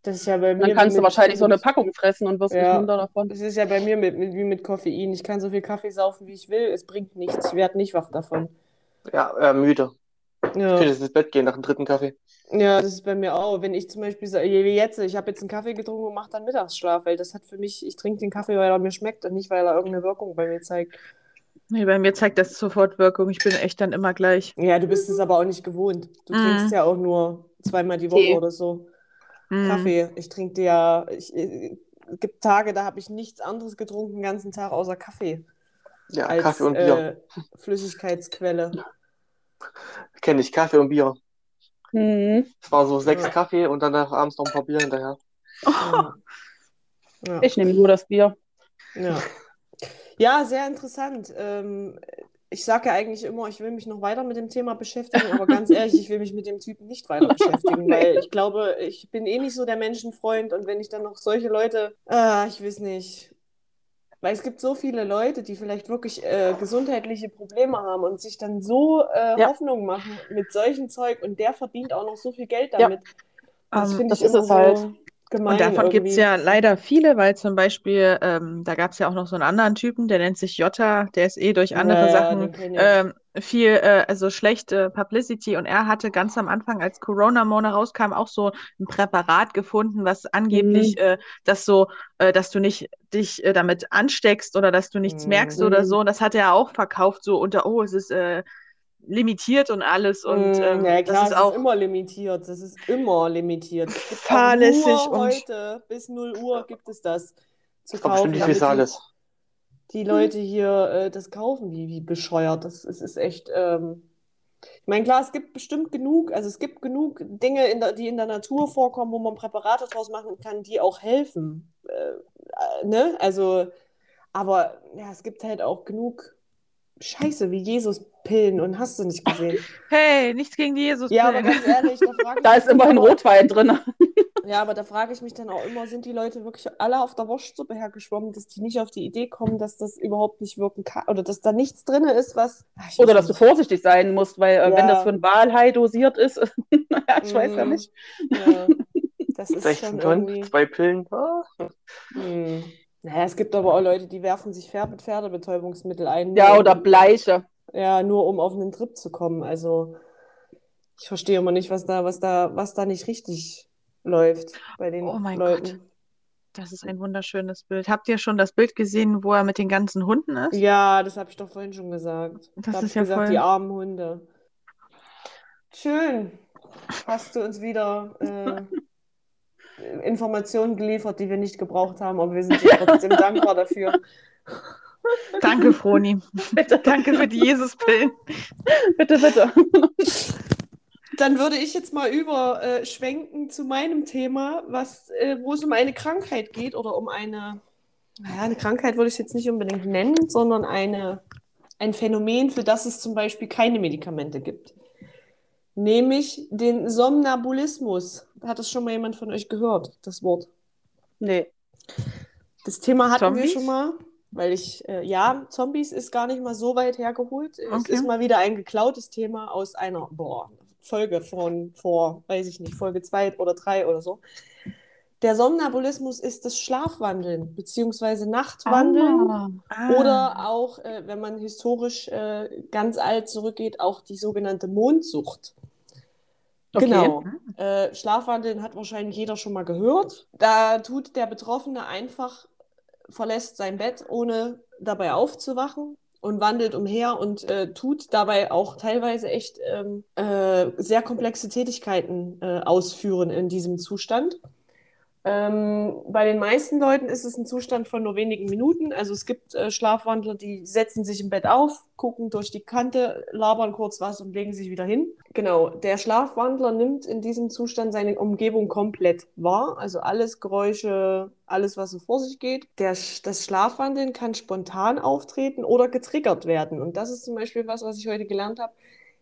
Das ist ja bei mir Dann kannst du mit- wahrscheinlich so eine Packung fressen und wirst Ja. nicht minder davon. Das ist ja bei mir mit, mit, wie mit Koffein. Ich kann so viel Kaffee saufen, wie ich will. Es bringt nichts. Ich werde nicht wach davon. Ja, äh, müde. Ich Ja. könnte jetzt ins Bett gehen nach dem dritten Kaffee. ja, das ist bei mir auch. Wenn ich zum Beispiel sage, wie jetzt, ich habe jetzt einen Kaffee getrunken und mache dann Mittagsschlaf, weil das hat für mich, ich trinke den Kaffee, weil er mir schmeckt und nicht, weil er irgendeine Wirkung bei mir zeigt. Nee, bei mir zeigt das sofort Wirkung. Ich bin echt dann immer gleich. Ja, du bist es aber auch nicht gewohnt. Du Mhm. trinkst ja auch nur zweimal die Woche Tee. oder so. Mm. Kaffee. Ich trinke ja, ich, äh, es gibt Tage, da habe ich nichts anderes getrunken den ganzen Tag außer Kaffee Ja, als Kaffee und Bier. äh, Flüssigkeitsquelle. Kenne ich Kaffee und Bier. Mhm. Es war so sechs Ja. Kaffee und danach abends noch ein paar Bier hinterher. Ja. Ja. Ich nehme nur das Bier. Ja. Ja, sehr interessant. Ähm, ich sage ja eigentlich immer, ich will mich noch weiter mit dem Thema beschäftigen, aber ganz <laughs> ehrlich, ich will mich mit dem Typen nicht weiter beschäftigen, weil ich glaube, ich bin eh nicht so der Menschenfreund und wenn ich dann noch solche Leute, ah, ich weiß nicht. Weil es gibt so viele Leute, die vielleicht wirklich äh, gesundheitliche Probleme haben und sich dann so äh, Ja. Hoffnung machen mit solchem Zeug und der verdient auch noch so viel Geld Ja. damit. Das Ähm, finde das ich ist immer es halt. Gemein Und davon gibt es ja leider viele, weil zum Beispiel, ähm, da gab es ja auch noch so einen anderen Typen, der nennt sich Jota, der ist eh durch andere Ja, ja, Sachen ähm, viel, äh, also schlechte Publicity und er hatte ganz am Anfang, als Corona Mona rauskam, auch so ein Präparat gefunden, was angeblich, Mhm. äh, das so, äh, dass du nicht dich äh, damit ansteckst oder dass du nichts merkst oder Mhm. so. Und das hat er auch verkauft, so unter, oh, es ist äh, limitiert und alles. Und Mm, ähm, ja, das klar, ist es auch ist immer limitiert. Das ist immer limitiert. Es gibt auch fahrlässig nur und heute bis 0 Uhr gibt es das zu Das war bestimmt kaufen, die damit die, Leute hier äh, das kaufen, wie, wie bescheuert. Das, es ist echt. Ähm, ich meine, klar, es gibt bestimmt genug, also es gibt genug Dinge, in der, die in der Natur vorkommen, wo man Präparate draus machen kann, die auch helfen. Äh, äh, ne? Also, aber ja, es gibt halt auch genug Scheiße wie Jesus-Pillen und hast du nicht gesehen. hey, nichts gegen die Jesus. Ja, aber ganz ehrlich, da frage <laughs> ich Da ist immerhin Rotwein drin. <laughs> Ja, aber da frage ich mich dann auch immer, sind die Leute wirklich alle auf der Wurstsuppe hergeschwommen, dass die nicht auf die Idee kommen, dass das überhaupt nicht wirken kann oder dass da nichts drin ist, was. Ach, Oder dass du vorsichtig sein musst, weil äh, wenn Ja. das für ein Walhai dosiert ist, <laughs> naja, ich weiß ja Mhm. nicht. Ja, das ist 16 schon Tonnen, irgendwie. zwei Pillen. Ah. Hm. Naja, es gibt aber auch Leute, die werfen sich Pferde- Pferdebetäubungsmittel ein. Ja, oder Bleiche. Ja, nur um auf einen Trip zu kommen. Also ich verstehe immer nicht, was da, was da, was da nicht richtig läuft bei den Oh mein Leuten. Gott. Das ist ein wunderschönes Bild. Habt ihr schon das Bild gesehen, wo er mit den ganzen Hunden ist? Ja, das habe ich doch vorhin schon gesagt. Das Da habe ist ich ja gesagt, voll- die armen Hunde. Schön. Hast du uns wieder äh, <laughs> Informationen geliefert, die wir nicht gebraucht haben, aber wir sind dir trotzdem dankbar dafür. Danke, Froni. <laughs> Bitte, Danke für die Jesus-Pillen. bitte, bitte. Dann würde ich jetzt mal überschwenken zu meinem Thema, was, äh, wo es um eine Krankheit geht oder um eine, naja, eine Krankheit würde ich jetzt nicht unbedingt nennen, sondern eine ein Phänomen, für das es zum Beispiel keine Medikamente gibt. Nämlich den Somnambulismus. Hat das schon mal jemand von euch gehört, das Wort? Nee. Das Thema hatten wir Zombies? schon mal, weil ich, äh, ja, Zombies ist gar nicht mal so weit hergeholt. Es Okay. ist mal wieder ein geklautes Thema aus einer, boah, Folge von vor, weiß ich nicht, Folge 2 oder 3 oder so. Der Somnambulismus ist das Schlafwandeln, beziehungsweise Nachtwandeln. Ah. Oder auch, äh, wenn man historisch äh, ganz alt zurückgeht, auch die sogenannte Mondsucht. Okay. Genau. Äh, Schlafwandeln hat wahrscheinlich jeder schon mal gehört. Da tut der Betroffene einfach, verlässt sein Bett, ohne dabei aufzuwachen und wandelt umher und äh, tut dabei auch teilweise echt ähm, äh, sehr komplexe Tätigkeiten äh, ausführen in diesem Zustand. Ähm, bei den meisten Leuten ist es ein Zustand von nur wenigen Minuten. Also es gibt äh, Schlafwandler, die setzen sich im Bett auf, gucken durch die Kante, labern kurz was und legen sich wieder hin. Genau, der Schlafwandler nimmt in diesem Zustand seine Umgebung komplett wahr. Also alles Geräusche, alles, was so vor sich geht. Der, das Schlafwandeln kann spontan auftreten oder getriggert werden. Und das ist zum Beispiel was, was ich heute gelernt habe.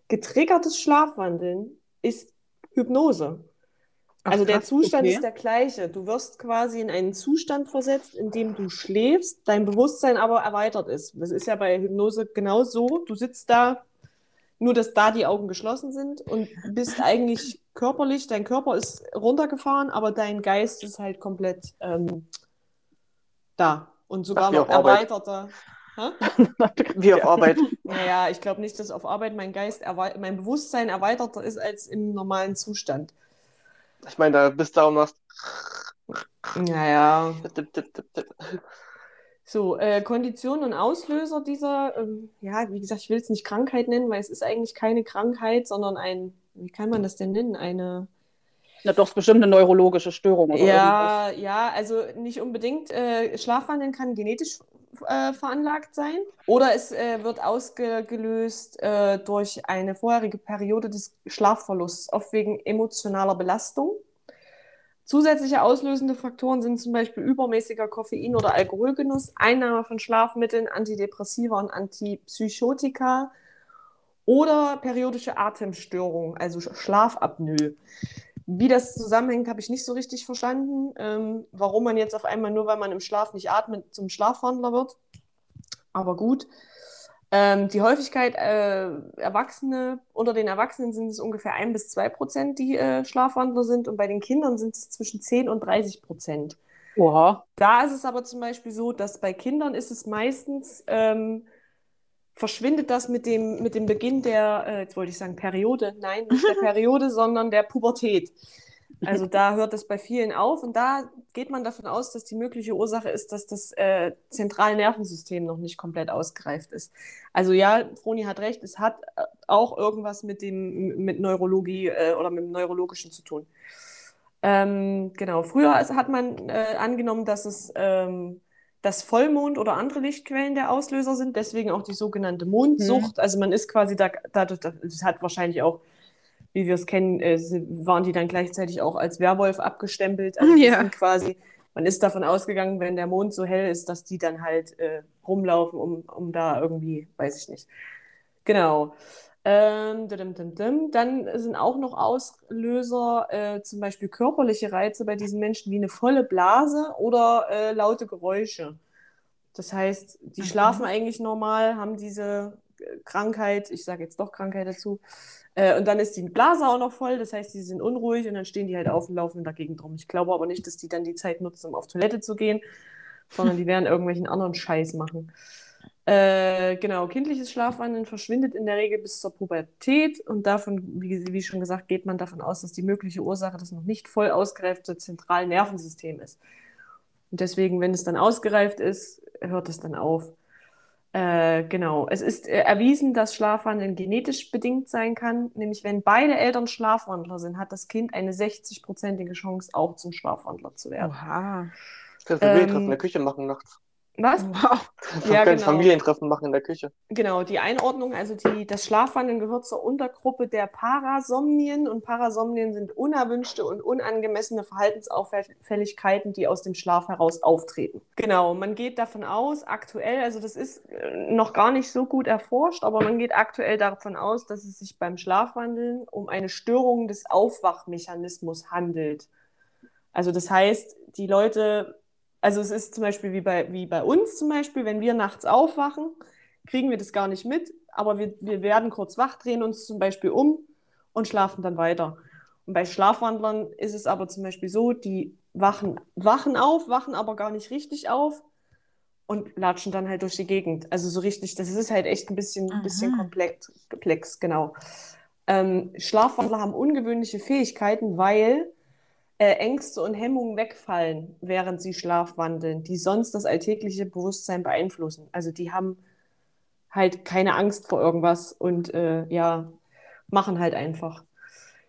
Getriggertes Schlafwandeln ist Hypnose. Ach, Also der Zustand okay. ist der gleiche. Du wirst quasi in einen Zustand versetzt, in dem du schläfst, dein Bewusstsein aber erweitert ist. Das ist ja bei Hypnose genau so. Du sitzt da, nur dass da die Augen geschlossen sind und bist eigentlich körperlich, dein Körper ist runtergefahren, aber dein Geist ist halt komplett ähm, da. Und sogar noch erweiterter. <laughs> Wie auf Arbeit. Naja, ich glaube nicht, dass auf Arbeit mein Geist, mein Bewusstsein erweiterter ist als im normalen Zustand. Ich meine, da bist du und machst. Naja. So, äh, Konditionen und Auslöser dieser, ähm, ja, wie gesagt, ich will es nicht Krankheit nennen, weil es ist eigentlich keine Krankheit, sondern ein, wie kann man das denn nennen? Eine, Na doch, bestimmt eine neurologische Störung oder irgendwas. ja, ja, also nicht unbedingt. Äh, Schlafwandeln kann genetisch äh, veranlagt sein oder es äh, wird ausgelöst äh, durch eine vorherige Periode des Schlafverlusts, oft wegen emotionaler Belastung. Zusätzliche auslösende Faktoren sind zum Beispiel übermäßiger Koffein- oder Alkoholgenuss, Einnahme von Schlafmitteln, Antidepressiva und Antipsychotika oder periodische Atemstörungen, also Sch- Schlafapnoe. Wie das zusammenhängt, habe ich nicht so richtig verstanden. Ähm, warum man jetzt auf einmal nur, weil man im Schlaf nicht atmet, zum Schlafwandler wird. Aber gut. Ähm, die Häufigkeit äh, Erwachsene, unter den Erwachsenen sind es ungefähr 1 bis 2 Prozent, die äh, Schlafwandler sind. Und bei den Kindern sind es zwischen 10 und 30 Prozent. Oha. Da ist es aber zum Beispiel so, dass bei Kindern ist es meistens, ähm, verschwindet das mit dem, mit dem Beginn der, äh, jetzt wollte ich sagen Periode, nein, nicht der <laughs> Periode, sondern der Pubertät. Also da hört es bei vielen auf und da geht man davon aus, dass die mögliche Ursache ist, dass das äh, zentrale Nervensystem noch nicht komplett ausgereift ist. Also ja, Froni hat recht, es hat äh, auch irgendwas mit dem mit Neurologie äh, oder mit dem Neurologischen zu tun. Ähm, genau, früher ist- hat man äh, angenommen, dass es ähm, dass Vollmond oder andere Lichtquellen der Auslöser sind, deswegen auch die sogenannte Mondsucht. Also man ist quasi da, dadurch, das hat wahrscheinlich auch, wie wir es kennen, äh, waren die dann gleichzeitig auch als Werwolf abgestempelt. Also Ja. quasi, man ist davon ausgegangen, wenn der Mond so hell ist, dass die dann halt äh, rumlaufen, um, um da irgendwie, weiß ich nicht. Genau. Ähm, dim, dim, dim. Dann sind auch noch Auslöser, äh, zum Beispiel körperliche Reize bei diesen Menschen wie eine volle Blase oder äh, laute Geräusche. Das heißt, die Mhm. schlafen eigentlich normal, haben diese äh, Krankheit, ich sage jetzt doch Krankheit dazu, äh, und dann ist die Blase auch noch voll, das heißt, die sind unruhig und dann stehen die halt auf und laufen dagegen drum. Ich glaube aber nicht, dass die dann die Zeit nutzen, um auf Toilette zu gehen, sondern die werden <laughs> irgendwelchen anderen Scheiß machen. Äh, genau, kindliches Schlafwandeln verschwindet in der Regel bis zur Pubertät und davon, wie, wie schon gesagt, geht man davon aus, dass die mögliche Ursache das noch nicht voll ausgereifte zentrale Nervensystem ist. Und deswegen, wenn es dann ausgereift ist, hört es dann auf. Äh, genau, es ist äh, erwiesen, dass Schlafwandeln genetisch bedingt sein kann. Nämlich, wenn beide Eltern Schlafwandler sind, hat das Kind eine 60-prozentige Chance, auch zum Schlafwandler zu werden. Oha. Das kannst du was in Ähm, der Küche machen nachts. Was? Wow. Man <laughs> Ja, kann genau. Familientreffen machen in der Küche. Genau, die Einordnung, also die, das Schlafwandeln gehört zur Untergruppe der Parasomnien und Parasomnien sind unerwünschte und unangemessene Verhaltensauffälligkeiten, die aus dem Schlaf heraus auftreten. Genau, man geht davon aus, aktuell, also das ist äh, noch gar nicht so gut erforscht, aber man geht aktuell davon aus, dass es sich beim Schlafwandeln um eine Störung des Aufwachmechanismus handelt. Also das heißt, die Leute, also es ist zum Beispiel wie bei, wie bei uns zum Beispiel, wenn wir nachts aufwachen, kriegen wir das gar nicht mit, aber wir, wir werden kurz wach, drehen uns zum Beispiel um und schlafen dann weiter. Und bei Schlafwandlern ist es aber zum Beispiel so, die wachen, wachen auf, wachen aber gar nicht richtig auf und latschen dann halt durch die Gegend. Also so richtig, das ist halt echt ein bisschen, Mhm. bisschen komplex, komplex, genau. Ähm, Schlafwandler haben ungewöhnliche Fähigkeiten, weil äh, Ängste und Hemmungen wegfallen, während sie schlafwandeln, die sonst das alltägliche Bewusstsein beeinflussen. Also die haben halt keine Angst vor irgendwas und äh, ja, machen halt einfach.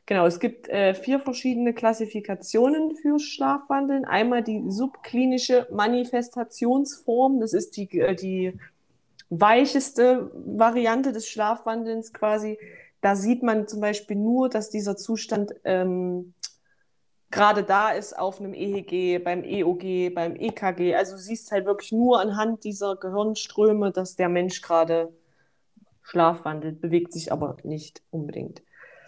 Genau, es gibt äh, vier verschiedene Klassifikationen für Schlafwandeln. Einmal die subklinische Manifestationsform, das ist die, äh, die weicheste Variante des Schlafwandelns quasi. Da sieht man zum Beispiel nur, dass dieser Zustand ähm, gerade da ist auf einem EEG, beim EOG, beim EKG. Also du siehst halt wirklich nur anhand dieser Gehirnströme, dass der Mensch gerade schlafwandelt, bewegt sich aber nicht unbedingt.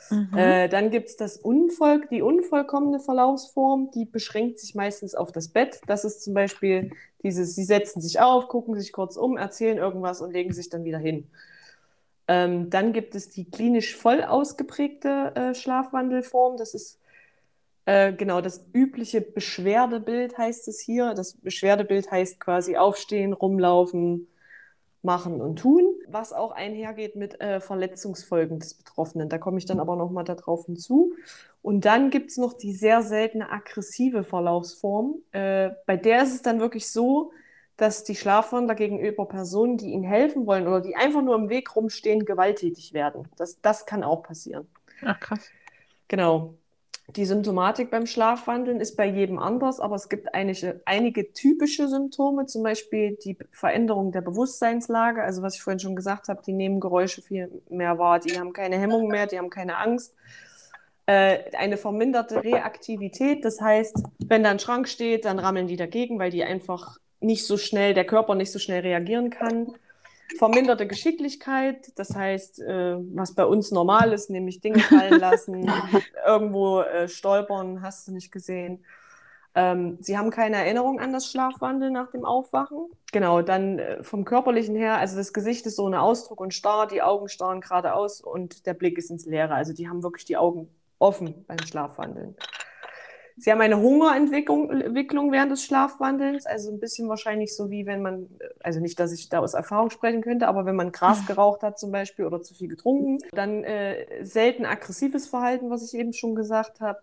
Mhm. Äh, dann gibt es das Unvoll die unvollkommene Verlaufsform, die beschränkt sich meistens auf das Bett. Das ist zum Beispiel dieses, sie setzen sich auf, gucken sich kurz um, erzählen irgendwas und legen sich dann wieder hin. Ähm, dann gibt es die klinisch voll ausgeprägte äh, Schlafwandelform. Das ist äh, genau das übliche Beschwerdebild, heißt es hier. Das Beschwerdebild heißt quasi aufstehen, rumlaufen, machen und tun, was auch einhergeht mit äh, Verletzungsfolgen des Betroffenen. Da komme ich dann aber nochmal darauf hinzu. Und dann gibt es noch die sehr seltene aggressive Verlaufsform. Äh, bei der ist es dann wirklich so, dass die Schlafwandler gegenüber Personen, die ihnen helfen wollen oder die einfach nur im Weg rumstehen, gewalttätig werden. Das, das kann auch passieren. Ach, krass. Genau. Die Symptomatik beim Schlafwandeln ist bei jedem anders, aber es gibt einige, einige typische Symptome, zum Beispiel die Veränderung der Bewusstseinslage, also was ich vorhin schon gesagt habe, die nehmen Geräusche viel mehr wahr, die haben keine Hemmung mehr, die haben keine Angst. Äh, eine verminderte Reaktivität, das heißt, wenn da ein Schrank steht, dann rammeln die dagegen, weil die einfach nicht so schnell, der Körper nicht so schnell reagieren kann verminderte Geschicklichkeit, das heißt, äh, was bei uns normal ist, nämlich Dinge fallen lassen, <laughs> irgendwo äh, stolpern, hast du nicht gesehen. Ähm, sie haben keine Erinnerung an das Schlafwandeln nach dem Aufwachen. Genau, dann äh, vom körperlichen her, also das Gesicht ist so ein Ausdruck und starr, die Augen starren geradeaus und der Blick ist ins Leere. Also die haben wirklich die Augen offen beim Schlafwandeln. Sie haben eine Hungerentwicklung Entwicklung während des Schlafwandelns, also ein bisschen wahrscheinlich so wie wenn man, also nicht, dass ich da aus Erfahrung sprechen könnte, aber wenn man Gras geraucht hat zum Beispiel oder zu viel getrunken, dann äh, selten aggressives Verhalten, was ich eben schon gesagt habe.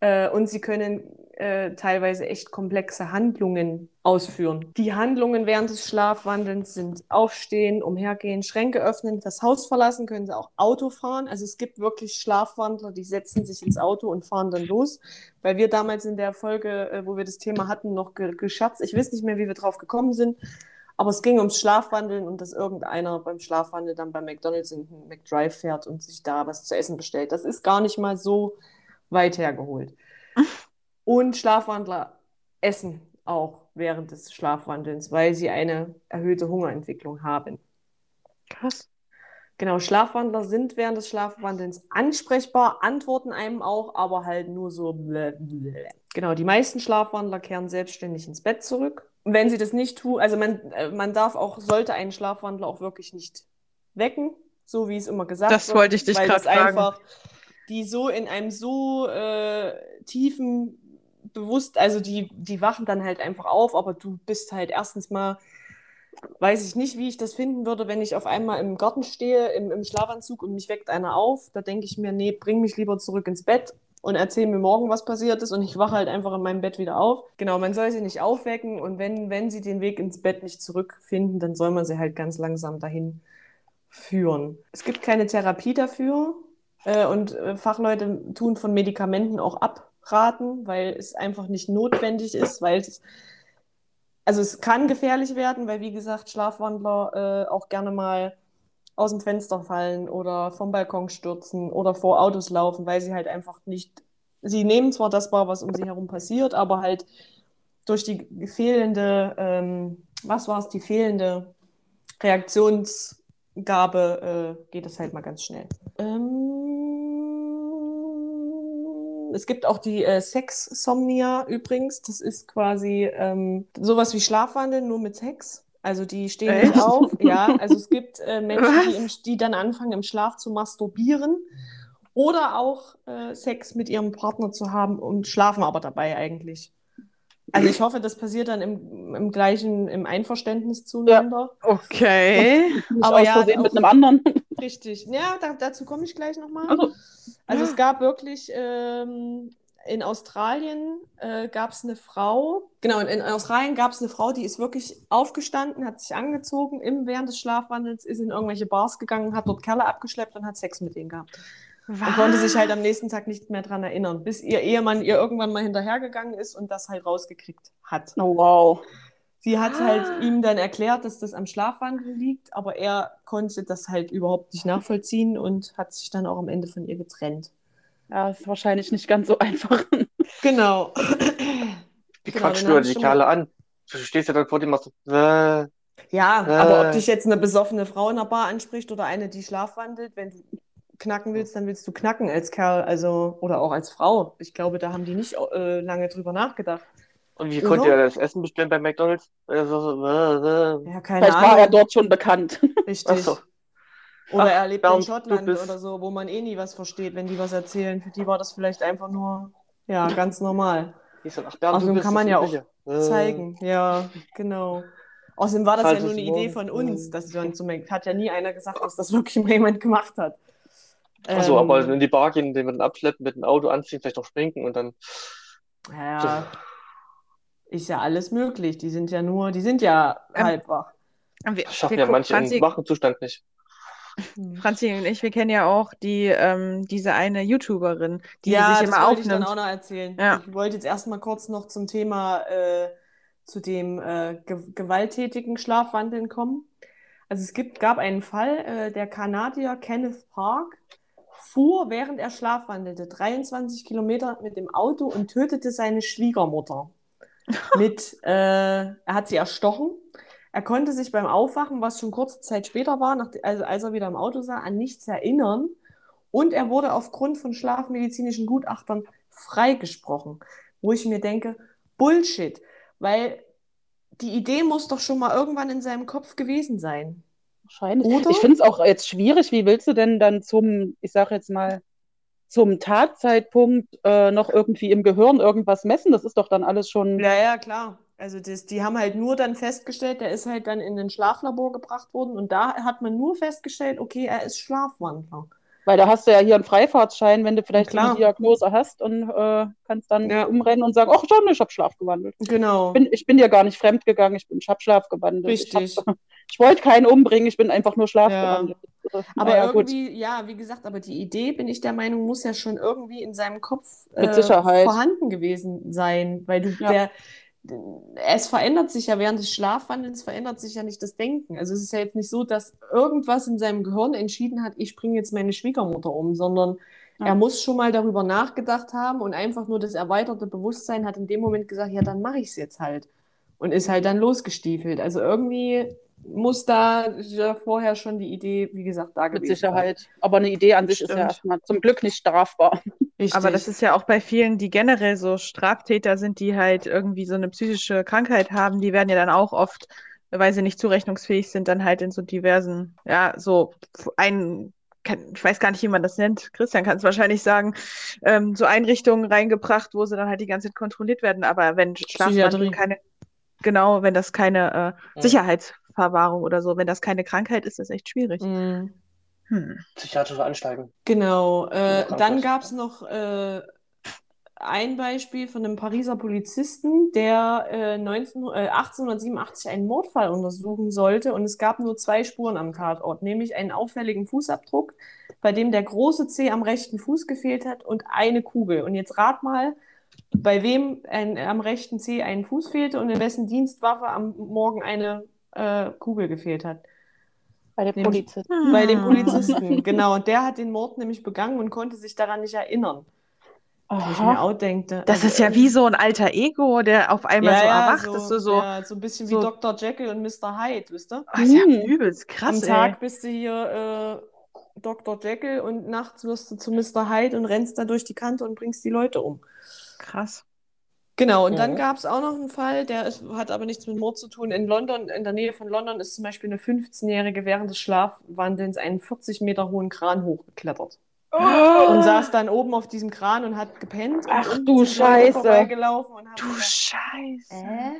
Äh, und sie können äh, teilweise echt komplexe Handlungen ausführen. Die Handlungen während des Schlafwandelns sind Aufstehen, Umhergehen, Schränke öffnen, das Haus verlassen, können sie auch Auto fahren. Also es gibt wirklich Schlafwandler, die setzen sich ins Auto und fahren dann los. Weil wir damals in der Folge, äh, wo wir das Thema hatten, noch ge geschatzt. Ich weiß nicht mehr, wie wir drauf gekommen sind. Aber es ging ums Schlafwandeln und dass irgendeiner beim Schlafwandel dann bei McDonalds in den McDrive fährt und sich da was zu essen bestellt. Das ist gar nicht mal so weit hergeholt. Und Schlafwandler essen auch während des Schlafwandelns, weil sie eine erhöhte Hungerentwicklung haben. Krass. Genau, Schlafwandler sind während des Schlafwandelns ansprechbar, antworten einem auch, aber halt nur so. Blä, blä. Genau, die meisten Schlafwandler kehren selbstständig ins Bett zurück. Wenn sie das nicht tun, also man, äh, man darf auch, sollte einen Schlafwandler auch wirklich nicht wecken, so wie es immer gesagt Das wird, wollte ich dich das fragen. einfach die so in einem so äh, tiefen bewusst, also die, die wachen dann halt einfach auf, aber du bist halt erstens mal, weiß ich nicht, wie ich das finden würde, wenn ich auf einmal im Garten stehe, im, im Schlafanzug und mich weckt einer auf. Da denke ich mir, nee, bring mich lieber zurück ins Bett und erzähl mir morgen, was passiert ist und ich wache halt einfach in meinem Bett wieder auf. Genau, man soll sie nicht aufwecken und wenn, wenn sie den Weg ins Bett nicht zurückfinden, dann soll man sie halt ganz langsam dahin führen. Es gibt keine Therapie dafür äh, und äh, Fachleute tun von Medikamenten auch abraten, weil es einfach nicht notwendig ist, weil es also es kann gefährlich werden, weil wie gesagt, Schlafwandler äh, auch gerne mal aus dem Fenster fallen oder vom Balkon stürzen oder vor Autos laufen, weil sie halt einfach nicht, sie nehmen zwar das wahr, was um sie herum passiert, aber halt durch die fehlende, ähm, was war es, die fehlende Reaktionsgabe äh, geht es halt mal ganz schnell. Ähm, es gibt auch die äh, Sexsomnia übrigens. Das ist quasi ähm, sowas wie Schlafwandeln, nur mit Sex. Also die stehen Echt? nicht auf. Ja, also es gibt äh, <laughs> Menschen, die, im, die dann anfangen, im Schlaf zu masturbieren oder auch äh, Sex mit ihrem Partner zu haben und schlafen aber dabei eigentlich. Also ich hoffe, das passiert dann im, im gleichen, im Einverständnis zueinander. Okay. <laughs> Nicht Aber ja, mit einem anderen. Richtig. Ja, da, dazu komme ich gleich nochmal. Also, Also es gab wirklich ähm, in Australien äh, gab es eine Frau, genau, in, in Australien gab es eine Frau, die ist wirklich aufgestanden, hat sich angezogen im während des Schlafwandels, ist in irgendwelche Bars gegangen, hat dort Kerle abgeschleppt und hat Sex mit denen gehabt. Und konnte sich halt am nächsten Tag nicht mehr dran erinnern, bis ihr Ehemann ihr irgendwann mal hinterhergegangen ist und das halt rausgekriegt hat. oh, wow. Sie hat Ah. halt ihm dann erklärt, dass das am Schlafwandel liegt, aber er konnte das halt überhaupt nicht nachvollziehen und hat sich dann auch am Ende von ihr getrennt. Ja, ist wahrscheinlich nicht ganz so <laughs> einfach. Genau. Wie Genau, quatschst du die Kerle an? Du stehst ja dann vor dem, machst so, äh, Ja, Äh. aber ob dich jetzt eine besoffene Frau in der Bar anspricht oder eine, die schlafwandelt, wenn du knacken willst, dann willst du knacken als Kerl, also oder auch als Frau. Ich glaube, da haben die nicht äh, lange drüber nachgedacht. Und wie konnte er das Essen bestellen bei McDonalds? Also, so, äh, äh. Ja, keine Vielleicht war er Ahnung. dort schon bekannt. <laughs> Richtig. So. Oder Ach, er lebt in Schottland bist- oder so, wo man eh nie was versteht, wenn die was erzählen. Für die war das vielleicht einfach nur, ja, ganz normal. So, ach, Bernd, Außerdem kann man ja auch. Äh. Zeigen. Ja, genau. Außerdem war das ja Falsches nur eine Idee von uns. Mhm. Das dann zum, hat ja nie einer gesagt, dass das wirklich mal jemand gemacht hat. Achso, aber also Ähm, in die Bar gehen, den wir dann abschleppen, mit dem Auto anziehen, vielleicht noch schminken und dann. Ja, ist ja alles möglich. Die sind ja nur, die sind ja Ähm, halb wach. Wir, Das schaffen wir ja manche Franzi, im wachen Zustand nicht. <laughs> Franzi und ich, wir kennen ja auch die, ähm, diese eine YouTuberin, die ja, sich das immer wollte ich dann aufnimmt. auch noch erzählen. Ja. Ich wollte jetzt erstmal kurz noch zum Thema, äh, zu dem äh, ge gewalttätigen Schlafwandeln kommen. Also es gibt, gab einen Fall, äh, der Kanadier Kenneth Park fuhr, während er schlafwandelte, 23 Kilometer mit dem Auto und tötete seine Schwiegermutter. Mit, äh, er hat sie erstochen. Er konnte sich beim Aufwachen, was schon kurze Zeit später war, nach, also als er wieder im Auto sah, an nichts erinnern. Und er wurde aufgrund von schlafmedizinischen Gutachtern freigesprochen. Wo ich mir denke, Bullshit. Weil die Idee muss doch schon mal irgendwann in seinem Kopf gewesen sein. Wahrscheinlich. Oder? Ich finde es auch jetzt schwierig. Wie willst du denn dann zum, ich sage jetzt mal, zum Tatzeitpunkt äh, noch irgendwie im Gehirn irgendwas messen? Das ist doch dann alles schon. Ja, ja, klar. Also das, die haben halt nur dann festgestellt, der ist halt dann in ein Schlaflabor gebracht worden und da hat man nur festgestellt, okay, er ist Schlafwandler. Weil da hast du ja hier einen Freifahrtschein, wenn du vielleicht die Diagnose hast und äh, kannst dann Ja. umrennen und sagen, ach schon, ich habe Schlaf gewandelt. Genau. Ich bin, ich bin dir gar nicht fremd gegangen, ich, bin- ich habe Schlaf gewandelt. Richtig. Ich, <laughs> ich wollte keinen umbringen, ich bin einfach nur Schlaf Ja. gewandelt. Aber naja, gut. irgendwie, ja, wie gesagt, aber die Idee, bin ich der Meinung, muss ja schon irgendwie in seinem Kopf Mit äh, Sicherheit. vorhanden gewesen sein, weil du Ja. der es verändert sich ja während des Schlafwandelns verändert sich ja nicht das Denken. Also es ist ja jetzt nicht so, dass irgendwas in seinem Gehirn entschieden hat, ich bringe jetzt meine Schwiegermutter um, sondern Ja. er muss schon mal darüber nachgedacht haben und einfach nur das erweiterte Bewusstsein hat in dem Moment gesagt, ja, dann mache ich es jetzt halt und ist halt dann losgestiefelt. Also irgendwie muss da ja vorher schon die Idee, wie gesagt, da Mit gewesen Sicherheit. Aber eine Idee an sich ist ja Stimmt. erstmal zum Glück nicht strafbar. sein. Richtig. Aber das ist ja auch bei vielen, die generell so Straftäter sind, die halt irgendwie so eine psychische Krankheit haben, die werden ja dann auch oft, weil sie nicht zurechnungsfähig sind, dann halt in so diversen, ja, so ein, ich weiß gar nicht, wie man das nennt, Christian kann es wahrscheinlich sagen, ähm, so Einrichtungen reingebracht, wo sie dann halt die ganze Zeit kontrolliert werden. Aber wenn Psychiatrie. keine, genau, wenn das keine äh, Ja. Sicherheitsverwahrung oder so, wenn das keine Krankheit ist, ist das echt schwierig. Mhm. Hm. Psychiatrische Anstalten. Genau. Äh, dann gab es noch äh, ein Beispiel von einem Pariser Polizisten, der äh, 19, äh, 1887 einen Mordfall untersuchen sollte und es gab nur zwei Spuren am Tatort, nämlich einen auffälligen Fußabdruck, bei dem der große Zeh am rechten Fuß gefehlt hat und eine Kugel. Und jetzt rat mal, bei wem ein, am rechten Zeh ein Fuß fehlte und in wessen Dienstwaffe am Morgen eine äh, Kugel gefehlt hat. Bei den Nämlich- <laughs> Polizisten. Bei den Polizisten, genau. Und der hat den Mord nämlich begangen und konnte sich daran nicht erinnern. Wo ich mir Aha. auch denkte. Das also ist ja wie so ein alter Ego, der auf einmal so erwacht, so, dass du so, ja, so ein bisschen so- wie Dr. Jekyll und Mr. Hyde, wisst ihr? Ach, ist ja Hm. übelst krass, Am ey. Tag bist du hier äh, Dr. Jekyll und nachts wirst du zu Mr. Hyde und rennst da durch die Kante und bringst die Leute um. Krass. Genau, und dann Mhm. gab es auch noch einen Fall, der ist, hat aber nichts mit Mord zu tun. In London, in der Nähe von London, ist zum Beispiel eine 15-Jährige während des Schlafwandelns einen 40 Meter hohen Kran hochgeklettert. Und saß dann oben auf diesem Kran und hat gepennt. Ach du Scheiße. vorbeigelaufen und Du gesagt, Scheiße. äh?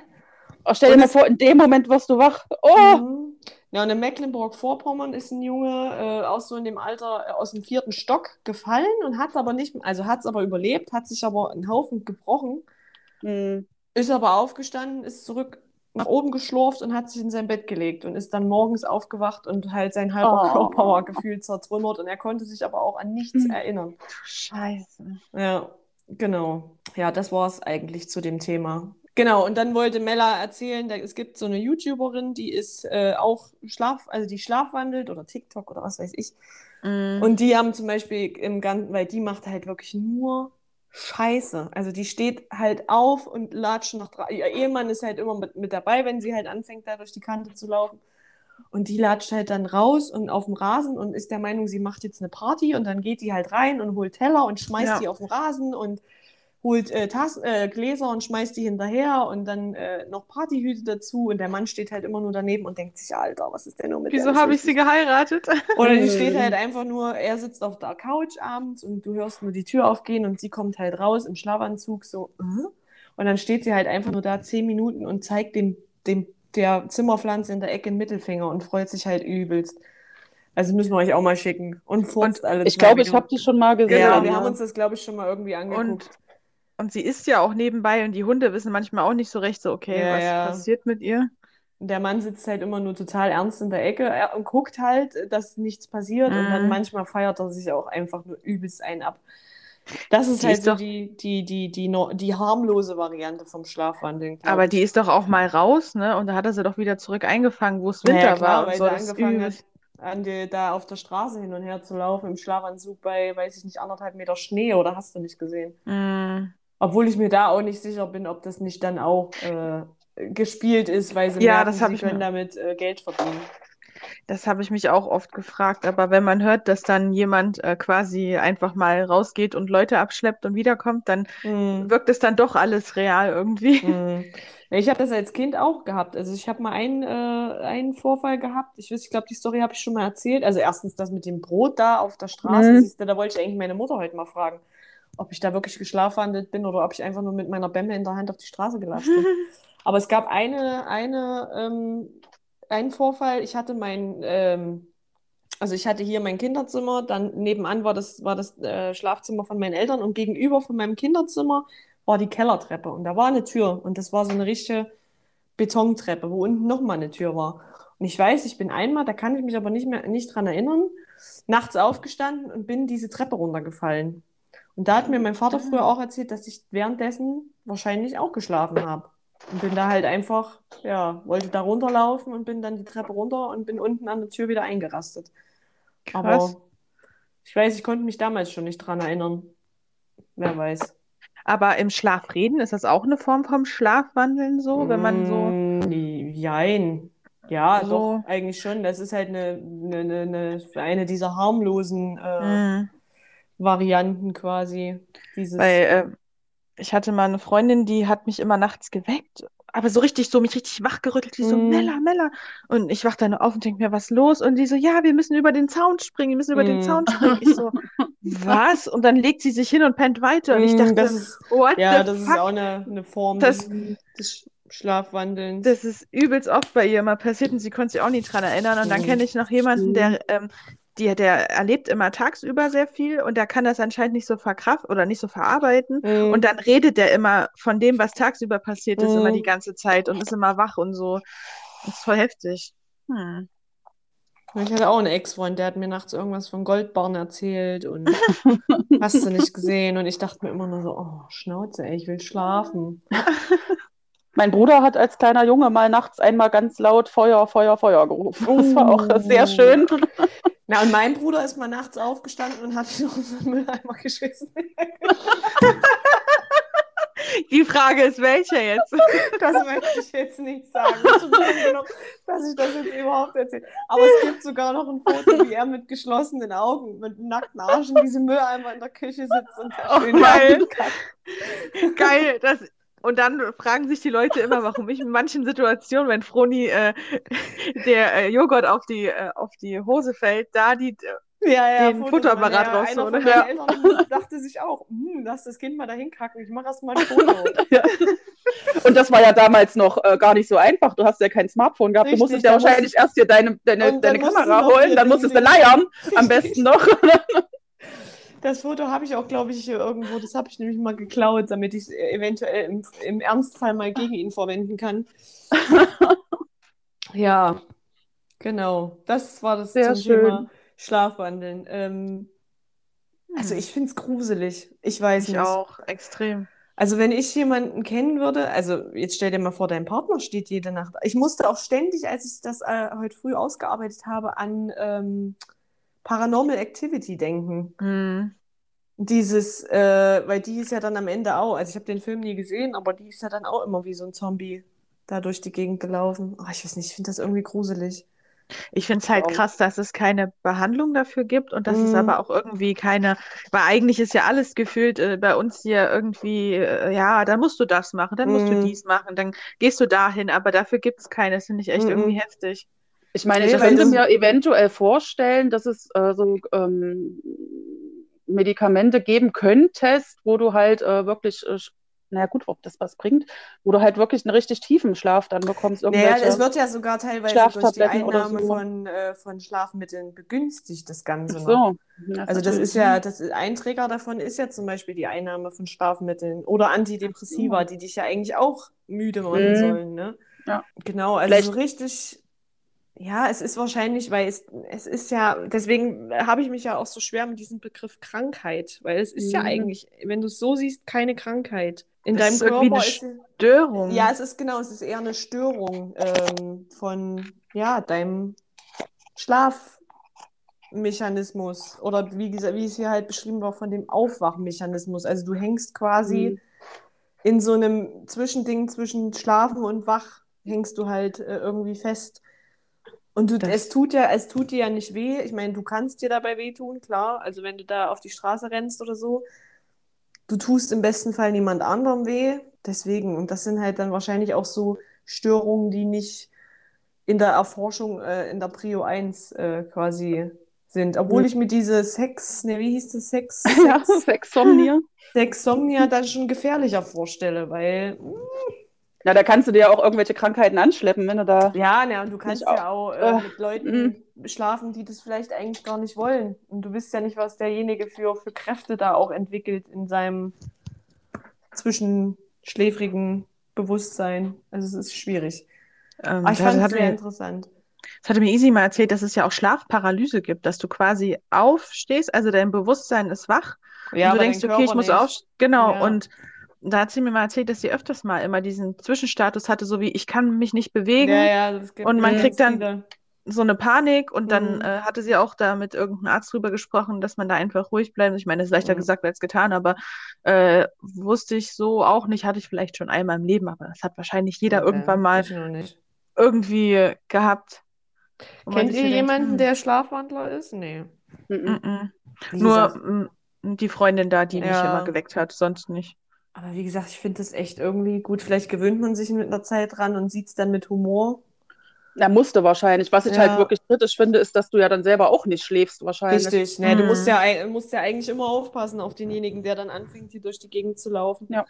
Oh, stell dir mal vor, in dem Moment wirst du wach. Oh! Mhm. Ja, und in Mecklenburg-Vorpommern ist ein Junge äh, auch so in dem Alter äh, aus dem vierten Stock gefallen und hat aber nicht, also hat es aber überlebt, hat sich aber einen Haufen gebrochen, Hm. ist aber aufgestanden, ist zurück nach oben geschlurft und hat sich in sein Bett gelegt und ist dann morgens aufgewacht und halt sein halber Oh. Körper war gefühlt zertrümmert und er konnte sich aber auch an nichts Hm. erinnern. Du Scheiße. Ja, genau. Ja, das war es eigentlich zu dem Thema. Genau, und dann wollte Mella erzählen, da, es gibt so eine YouTuberin, die ist äh, auch Schlaf, also die schlafwandelt oder TikTok oder was weiß ich. Mhm. Und die haben zum Beispiel im Ganzen, weil die macht halt wirklich nur Scheiße. Also die steht halt auf und latscht nach draußen. Ihr Ehemann ist halt immer mit, mit dabei, wenn sie halt anfängt, da durch die Kante zu laufen. Und die latscht halt dann raus und auf dem Rasen und ist der Meinung, sie macht jetzt eine Party und dann geht die halt rein und holt Teller und schmeißt Ja. die auf den Rasen und holt äh, Tass, äh, Gläser und schmeißt die hinterher und dann äh, noch Partyhüte dazu und der Mann steht halt immer nur daneben und denkt sich, Alter, was ist denn nur mit Wieso habe ich richtig?" sie geheiratet? Oder die <laughs> steht halt einfach nur, er sitzt auf der Couch abends und du hörst nur die Tür aufgehen und sie kommt halt raus im Schlafanzug so. äh? Und dann steht sie halt einfach nur da zehn Minuten und zeigt dem, dem der Zimmerpflanze in der Ecke einen Mittelfinger und freut sich halt übelst. Also müssen wir euch auch mal schicken. Und furzt alle Ich glaube, ich habe die schon mal gesehen. Genau, Ja, wir ja. haben uns das, glaube ich, schon mal irgendwie angeguckt. Und, und sie isst ja auch nebenbei und die Hunde wissen manchmal auch nicht so recht so, okay, Ja, was ja. passiert mit ihr? Der Mann sitzt halt immer nur total ernst in der Ecke er- und guckt halt, dass nichts passiert. Und dann Mhm. manchmal feiert er sich auch einfach nur übelst einen ab. Das ist Die halt ist so doch- die, die, die, die, no- die harmlose Variante vom Schlafwandeln. Aber die ist doch auch mal raus, ne? Und da hat er sie doch wieder zurück eingefangen, wo es Winter klar, war und weil so. sie ist angefangen hat, an die, da auf der Straße hin und her zu laufen, im Schlafanzug bei, weiß ich nicht, anderthalb Meter Schnee oder hast du nicht gesehen? Mm. Obwohl ich mir da auch nicht sicher bin, ob das nicht dann auch äh, gespielt ist, weil sie Ja, merken, das sie ich können mir- damit äh, Geld verdienen. Das habe ich mich auch oft gefragt. Aber wenn man hört, dass dann jemand äh, quasi einfach mal rausgeht und Leute abschleppt und wiederkommt, dann Mhm. wirkt es dann doch alles real irgendwie. Ja, Ich habe das als Kind auch gehabt. Also ich habe mal einen, äh, einen Vorfall gehabt. Ich weiß, ich glaube, die Story habe ich schon mal erzählt. Also erstens das mit dem Brot da auf der Straße. Mhm. Siehst du, da wollte ich eigentlich meine Mutter heute mal fragen, ob ich da wirklich geschlafwandelt bin oder ob ich einfach nur mit meiner Bämme in der Hand auf die Straße gelatscht bin. <laughs> Aber es gab eine, eine, ähm, einen Vorfall. Ich hatte mein, ähm, also ich hatte hier mein Kinderzimmer, dann nebenan war das, war das äh, Schlafzimmer von meinen Eltern und gegenüber von meinem Kinderzimmer war die Kellertreppe und da war eine Tür und das war so eine richtige Betontreppe, wo unten nochmal eine Tür war. Und ich weiß, ich bin einmal, da kann ich mich aber nicht mehr nicht dran erinnern, nachts aufgestanden und bin diese Treppe runtergefallen. Und da hat mir mein Vater früher auch erzählt, dass ich währenddessen wahrscheinlich auch geschlafen habe. Und bin da halt einfach, ja, wollte da runterlaufen und bin dann die Treppe runter und bin unten an der Tür wieder eingerastet. Krass. Aber ich weiß, ich konnte mich damals schon nicht dran erinnern. Wer weiß. Aber im Schlaf reden, ist das auch eine Form vom Schlafwandeln so, wenn man so. Mm, Jein. Ja, So- doch, eigentlich schon. Das ist halt eine, eine, eine, eine, eine dieser harmlosen äh, Mm. Varianten quasi. Dieses, Weil äh, ich hatte mal eine Freundin, die hat mich immer nachts geweckt, aber so richtig, so mich richtig wachgerüttelt, die so, Mhm. Mella, Mella. Und ich wach dann auf und denke mir, was los? Und die so, ja, wir müssen über den Zaun springen, wir müssen über den Mhm. Zaun springen. Ich so, <laughs> was? Und dann legt sie sich hin und pennt weiter. Und ich Mm, dachte, das ist, what ja, das ist fuck? auch eine, eine Form Das- des, Schlafwandelns. Das ist übelst oft bei ihr immer passiert und sie konnte sich auch nicht dran erinnern. Und dann Mhm. kenne ich noch jemanden, der, ähm, die, der erlebt immer tagsüber sehr viel und der kann das anscheinend nicht so verkraften oder nicht so verarbeiten. Mm, Und dann redet der immer von dem, was tagsüber passiert ist, Mhm. immer die ganze Zeit und ist immer wach und so. Das ist voll heftig. Hm. Ich hatte auch einen Ex-Freund, der hat mir nachts irgendwas von Goldbarren erzählt und <laughs> hast du nicht gesehen. Und ich dachte mir immer nur so, oh, Schnauze, ey, ich will schlafen. <laughs> Mein Bruder hat als kleiner Junge mal nachts einmal ganz laut Feuer, Feuer, Feuer gerufen. Das war auch sehr schön. <laughs> Na, und mein Bruder ist mal nachts aufgestanden und hat noch so einen Mülleimer geschissen. Die Frage ist, welcher jetzt? Das möchte ich jetzt nicht sagen. Genug, dass ich das jetzt überhaupt erzähle. Aber es gibt sogar noch ein Foto, wie er mit geschlossenen Augen, mit nackten Arsch in diesem Mülleimer in der Küche sitzt und oh, geil. geil. Das, und dann fragen sich die Leute immer, warum ich in manchen Situationen, wenn Froni äh, <laughs> der äh, Joghurt auf die, äh, auf die Hose fällt, da die ja, ja, den Futterapparat ja, raushole. Einer ja. Eltern dachte sich auch, hm, lass das Kind mal dahin kacken, ich mache erst mal ein Foto. <laughs> ja. Und das war ja damals noch äh, gar nicht so einfach. Du hast ja kein Smartphone gehabt. Richtig, du musstest ja wahrscheinlich erst dir deine, deine, deine Kamera holen, dann musstest du leiern, am besten noch. <laughs> Das Foto habe ich auch, glaube ich, irgendwo. Das habe ich nämlich mal geklaut, damit ich es eventuell im, im Ernstfall mal gegen ihn verwenden kann. <laughs> ja, genau. Das war das Sehr zum schön. Thema Schlafwandeln. Ähm, also ich finde es gruselig. Ich weiß ich nicht. auch, extrem. Also wenn ich jemanden kennen würde, also jetzt stell dir mal vor, dein Partner steht jede Nacht. Ich musste auch ständig, als ich das äh, heute früh ausgearbeitet habe, an ähm, Paranormal Activity denken. Hm. Dieses, äh, weil die ist ja dann am Ende auch, also ich habe den Film nie gesehen, aber die ist ja dann auch immer wie so ein Zombie da durch die Gegend gelaufen. Oh, ich weiß nicht, ich finde das irgendwie gruselig. Ich finde es halt Auch. krass, dass es keine Behandlung dafür gibt und dass es Mhm. aber auch irgendwie keine, weil eigentlich ist ja alles gefühlt äh, bei uns hier irgendwie, äh, ja, dann musst du das machen, dann musst du Mhm. dies machen, dann gehst du dahin, aber dafür gibt es keine. Das finde ich echt Mhm. irgendwie heftig. Ich meine, ich könnte das- mir eventuell vorstellen, dass es äh, so ähm, Medikamente geben könntest, wo du halt äh, wirklich, äh, naja gut, ob das was bringt, wo du halt wirklich einen richtig tiefen Schlaf dann bekommst. Naja, es wird ja sogar teilweise durch die Einnahme so. von, äh, von Schlafmitteln begünstigt, das Ganze Ach so. Ja, Also das ist ja, das ist, ein Träger davon ist ja zum Beispiel die Einnahme von Schlafmitteln oder Antidepressiva, die dich ja eigentlich auch müde machen Mhm. sollen, ne? Ja. Genau, also so richtig, ja, es ist wahrscheinlich, weil es, es ist ja, deswegen habe ich mich ja auch so schwer mit diesem Begriff Krankheit, weil es ist ja Mhm. eigentlich, wenn du es so siehst, keine Krankheit. In Das deinem ist Körper eine ist Störung. ja, es ist genau, es ist eher eine Störung ähm, von ja, deinem Schlafmechanismus oder wie gesagt, wie es hier halt beschrieben war, von dem Aufwachmechanismus. Also du hängst quasi Mhm. in so einem Zwischending zwischen Schlafen und Wach, hängst du halt äh, irgendwie fest. Und du, Das- es tut ja, es tut dir ja nicht weh. Ich meine, du kannst dir dabei wehtun, klar. Also wenn du da auf die Straße rennst oder so. Du tust im besten Fall niemand anderem weh. Deswegen, und das sind halt dann wahrscheinlich auch so Störungen, die nicht in der Erforschung äh, in der Prio 1 äh, quasi sind. Obwohl Mhm. ich mir diese Sex, ne, wie hieß das? Sex, <laughs> Ja, Sex, Sexsomnia. Sexsomnia dann schon gefährlicher vorstelle, weil Ja, da kannst du dir ja auch irgendwelche Krankheiten anschleppen, wenn du da. Ja, ne, und du kannst ja auch äh, Äh, mit Leuten schlafen, die das vielleicht eigentlich gar nicht wollen. Und du wisst ja nicht, was derjenige für, für Kräfte da auch entwickelt in seinem zwischenschläfrigen Bewusstsein. Also es ist schwierig. Ähm, Aber ich fand es sehr mir, interessant. das hatte mir Easy mal erzählt, dass es ja auch Schlafparalyse gibt, dass du quasi aufstehst, also dein Bewusstsein ist wach Ja, und du aber denkst, okay, ich muss nicht. aufstehen. Genau, Ja. und da hat sie mir mal erzählt, dass sie öfters mal immer diesen Zwischenstatus hatte, so wie ich kann mich nicht bewegen, Ja, ja, das gibt Und man kriegt dann- viele. so eine Panik und dann Mhm. äh, hatte sie auch da mit irgendeinem Arzt drüber gesprochen, dass man da einfach ruhig bleibt. Ich meine, das ist leichter Mhm. gesagt als getan, aber äh, wusste ich so auch nicht, hatte ich vielleicht schon einmal im Leben, aber das hat wahrscheinlich jeder Ja, irgendwann mal irgendwie gehabt. Kennt ihr so denkt, jemanden, hm, der Schlafwandler ist? Nee. Mhm. Nur die Freundin da, die mich immer geweckt hat, sonst nicht. Aber wie gesagt, ich finde das echt irgendwie gut. Vielleicht gewöhnt man sich mit einer Zeit dran und sieht es dann mit Humor. Er musste wahrscheinlich. Was ich Ja. halt wirklich kritisch finde, ist, dass du ja dann selber auch nicht schläfst, wahrscheinlich. Richtig, ne, du Mhm. musst ja, ei- musst ja eigentlich immer aufpassen auf denjenigen, der dann anfängt, hier durch die Gegend zu laufen. Ja.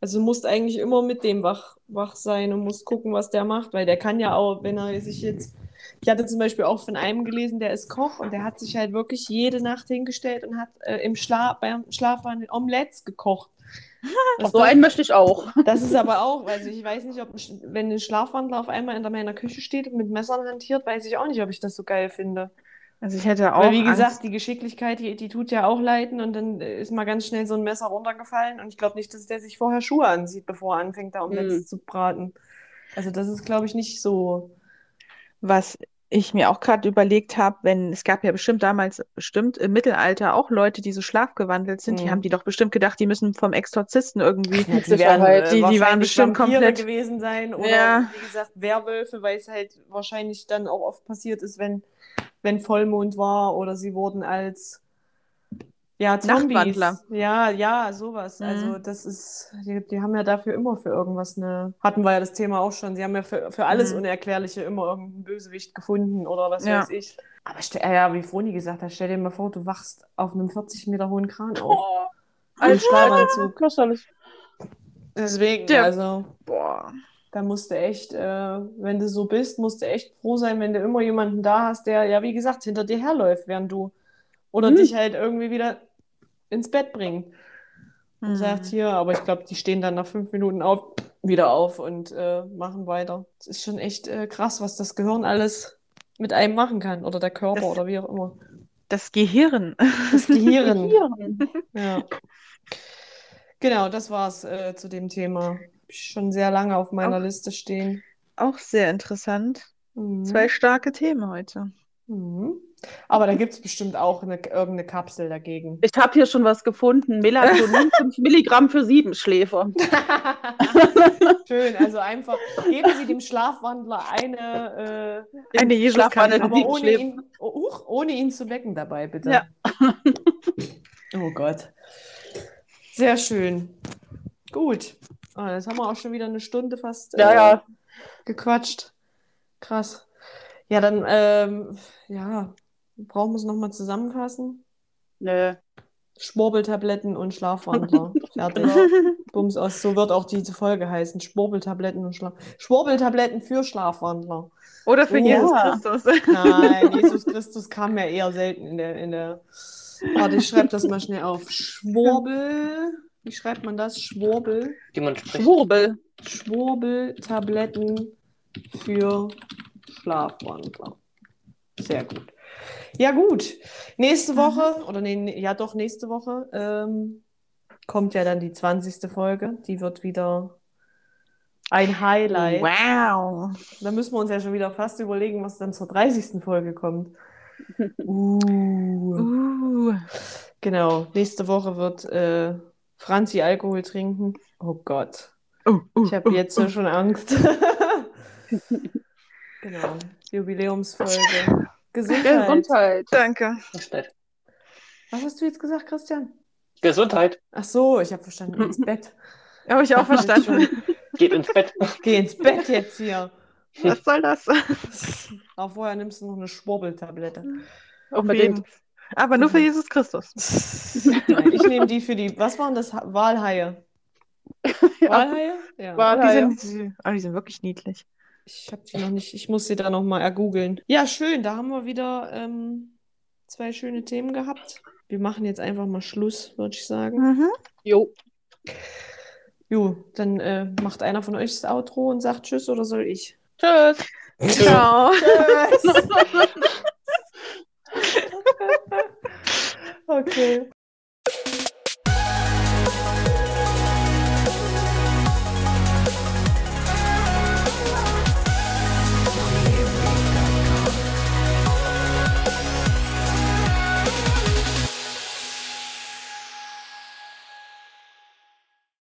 Also du musst eigentlich immer mit dem wach, wach sein und musst gucken, was der macht, weil der kann ja auch, wenn er sich jetzt. Ich hatte zum Beispiel auch von einem gelesen, der ist Koch und der hat sich halt wirklich jede Nacht hingestellt und hat äh, im Schlaf, beim Schlafwandel Omelettes gekocht. So einen möchte ich auch. Das ist aber auch, also ich weiß nicht, ob ein Sch- wenn ein Schlafwandler auf einmal in meiner Küche steht und mit Messern hantiert, weiß ich auch nicht, ob ich das so geil finde. Also ich hätte auch Weil wie gesagt, Angst. die Geschicklichkeit, die, die tut ja auch leiden und dann ist mal ganz schnell so ein Messer runtergefallen und ich glaube nicht, dass der sich vorher Schuhe ansieht, bevor er anfängt, da Omelettes Hm. zu braten. Also das ist, glaube ich, nicht so. Was ich mir auch gerade überlegt habe, wenn es gab ja bestimmt damals bestimmt im Mittelalter auch Leute, die so schlafgewandelt sind, die Mhm. haben die doch bestimmt gedacht, die müssen vom Exorzisten irgendwie. Ja, Mit Sicherheit. Die- die waren bestimmt Vampire komplett- gewesen sein oder Ja. wie gesagt Werwölfe, weil es halt wahrscheinlich dann auch oft passiert ist, wenn, wenn Vollmond war oder sie wurden als ja, Zombies. Ja, ja, sowas. Mhm. Also das ist, die, die haben ja dafür immer für irgendwas eine, hatten wir ja das Thema auch schon, sie haben ja für, für alles Mhm. Unerklärliche immer irgendeinen Bösewicht gefunden oder was Ja. weiß ich. Aber stell, ja, wie Froni gesagt hat, stell dir mal vor, du wachst auf einem 40 Meter hohen Kran auf. Im Als Schlafanzug. Fürchterlich. Deswegen, Der- also. Boah. Da musst du echt, äh, wenn du so bist, musst du echt froh sein, wenn du immer jemanden da hast, der, ja, wie gesagt, hinter dir herläuft, während du. Oder Hm. dich halt irgendwie wieder ins Bett bringt. Und Hm. sagt hier, aber ich glaube, die stehen dann nach fünf Minuten auf, wieder auf und äh, machen weiter. Es ist schon echt äh, krass, was das Gehirn alles mit einem machen kann. Oder der Körper Das- oder wie auch immer. Das Gehirn. Das Gehirn. <laughs> Vieren. Ja. Genau, das war's äh, zu dem Thema. Schon sehr lange auf meiner Auch- Liste stehen. Auch sehr interessant. Mhm. Zwei starke Themen heute. Mhm. Aber da gibt es bestimmt auch eine, irgendeine Kapsel dagegen. Ich habe hier schon was gefunden. Melatonin <laughs> 5 Milligramm für Siebenschläfer. <laughs> Schön, also einfach geben Sie dem Schlafwandler eine, äh, Eine Jesuskarte. aber ohne ihn, oh, huch, ohne ihn zu wecken dabei, bitte. Ja. <laughs> Oh Gott. Sehr schön. Gut. Ah, jetzt haben wir auch schon wieder eine Stunde fast Ja, äh, ja. gequatscht. Krass. Ja, dann, ähm, ja, brauchen wir es nochmal zusammenfassen. Nö. Schwurbeltabletten und Schlafwandler. <laughs> Fertig. Genau. Bums aus. So wird auch diese Folge heißen. Schwurbeltabletten und Schlaf. Schwurbeltabletten für Schlafwandler. Oder für Oh. Jesus Ja. Christus. <laughs> Nein, Jesus Christus kam ja eher selten in der, in der. Warte, ich schreibe das mal schnell auf. Schwurbel. Wie schreibt man das? Schwurbel. die man spricht. Schwurbel. Schwurbeltabletten für Schlafwandler. Sehr gut. Ja, gut. Nächste Woche, oder nee, ja doch, nächste Woche ähm, kommt ja dann die 20. Folge. Die wird wieder ein Highlight. Wow. Da müssen wir uns ja schon wieder fast überlegen, was dann zur 30. Folge kommt. <laughs> Uh. Uh. Genau, nächste Woche wird äh, Franzi Alkohol trinken. Oh Gott. Uh, uh, Ich habe uh, jetzt schon Angst. <laughs> <laughs> genau, Jubiläumsfolge. Gesundheit. Gesundheit. Danke. Was hast du jetzt gesagt, Christian? Gesundheit. Ach so, ich habe verstanden, ins <laughs> Bett. Habe ich auch verstanden. Geht ins Bett. Geh ins Bett jetzt hier. Was soll das? <laughs> Aber vorher nimmst du noch eine Schwurbeltablette. Unbedingt. Aber nur für Jesus Christus. <laughs> Nein, ich nehme die für die, was waren das? Ha- Walhaie. Walhaie? Ja. Wal- Die Walhaie. sind, die, oh, die sind wirklich niedlich. Ich habe die noch nicht, ich muss sie da noch mal ergoogeln. Ja, schön, da haben wir wieder ähm, zwei schöne Themen gehabt. Wir machen jetzt einfach mal Schluss, würde ich sagen. Mhm. Jo. Jo, dann äh, macht einer von euch das Outro und sagt Tschüss oder soll ich? Tschüss. Ciao. <laughs> Tschüss! okay.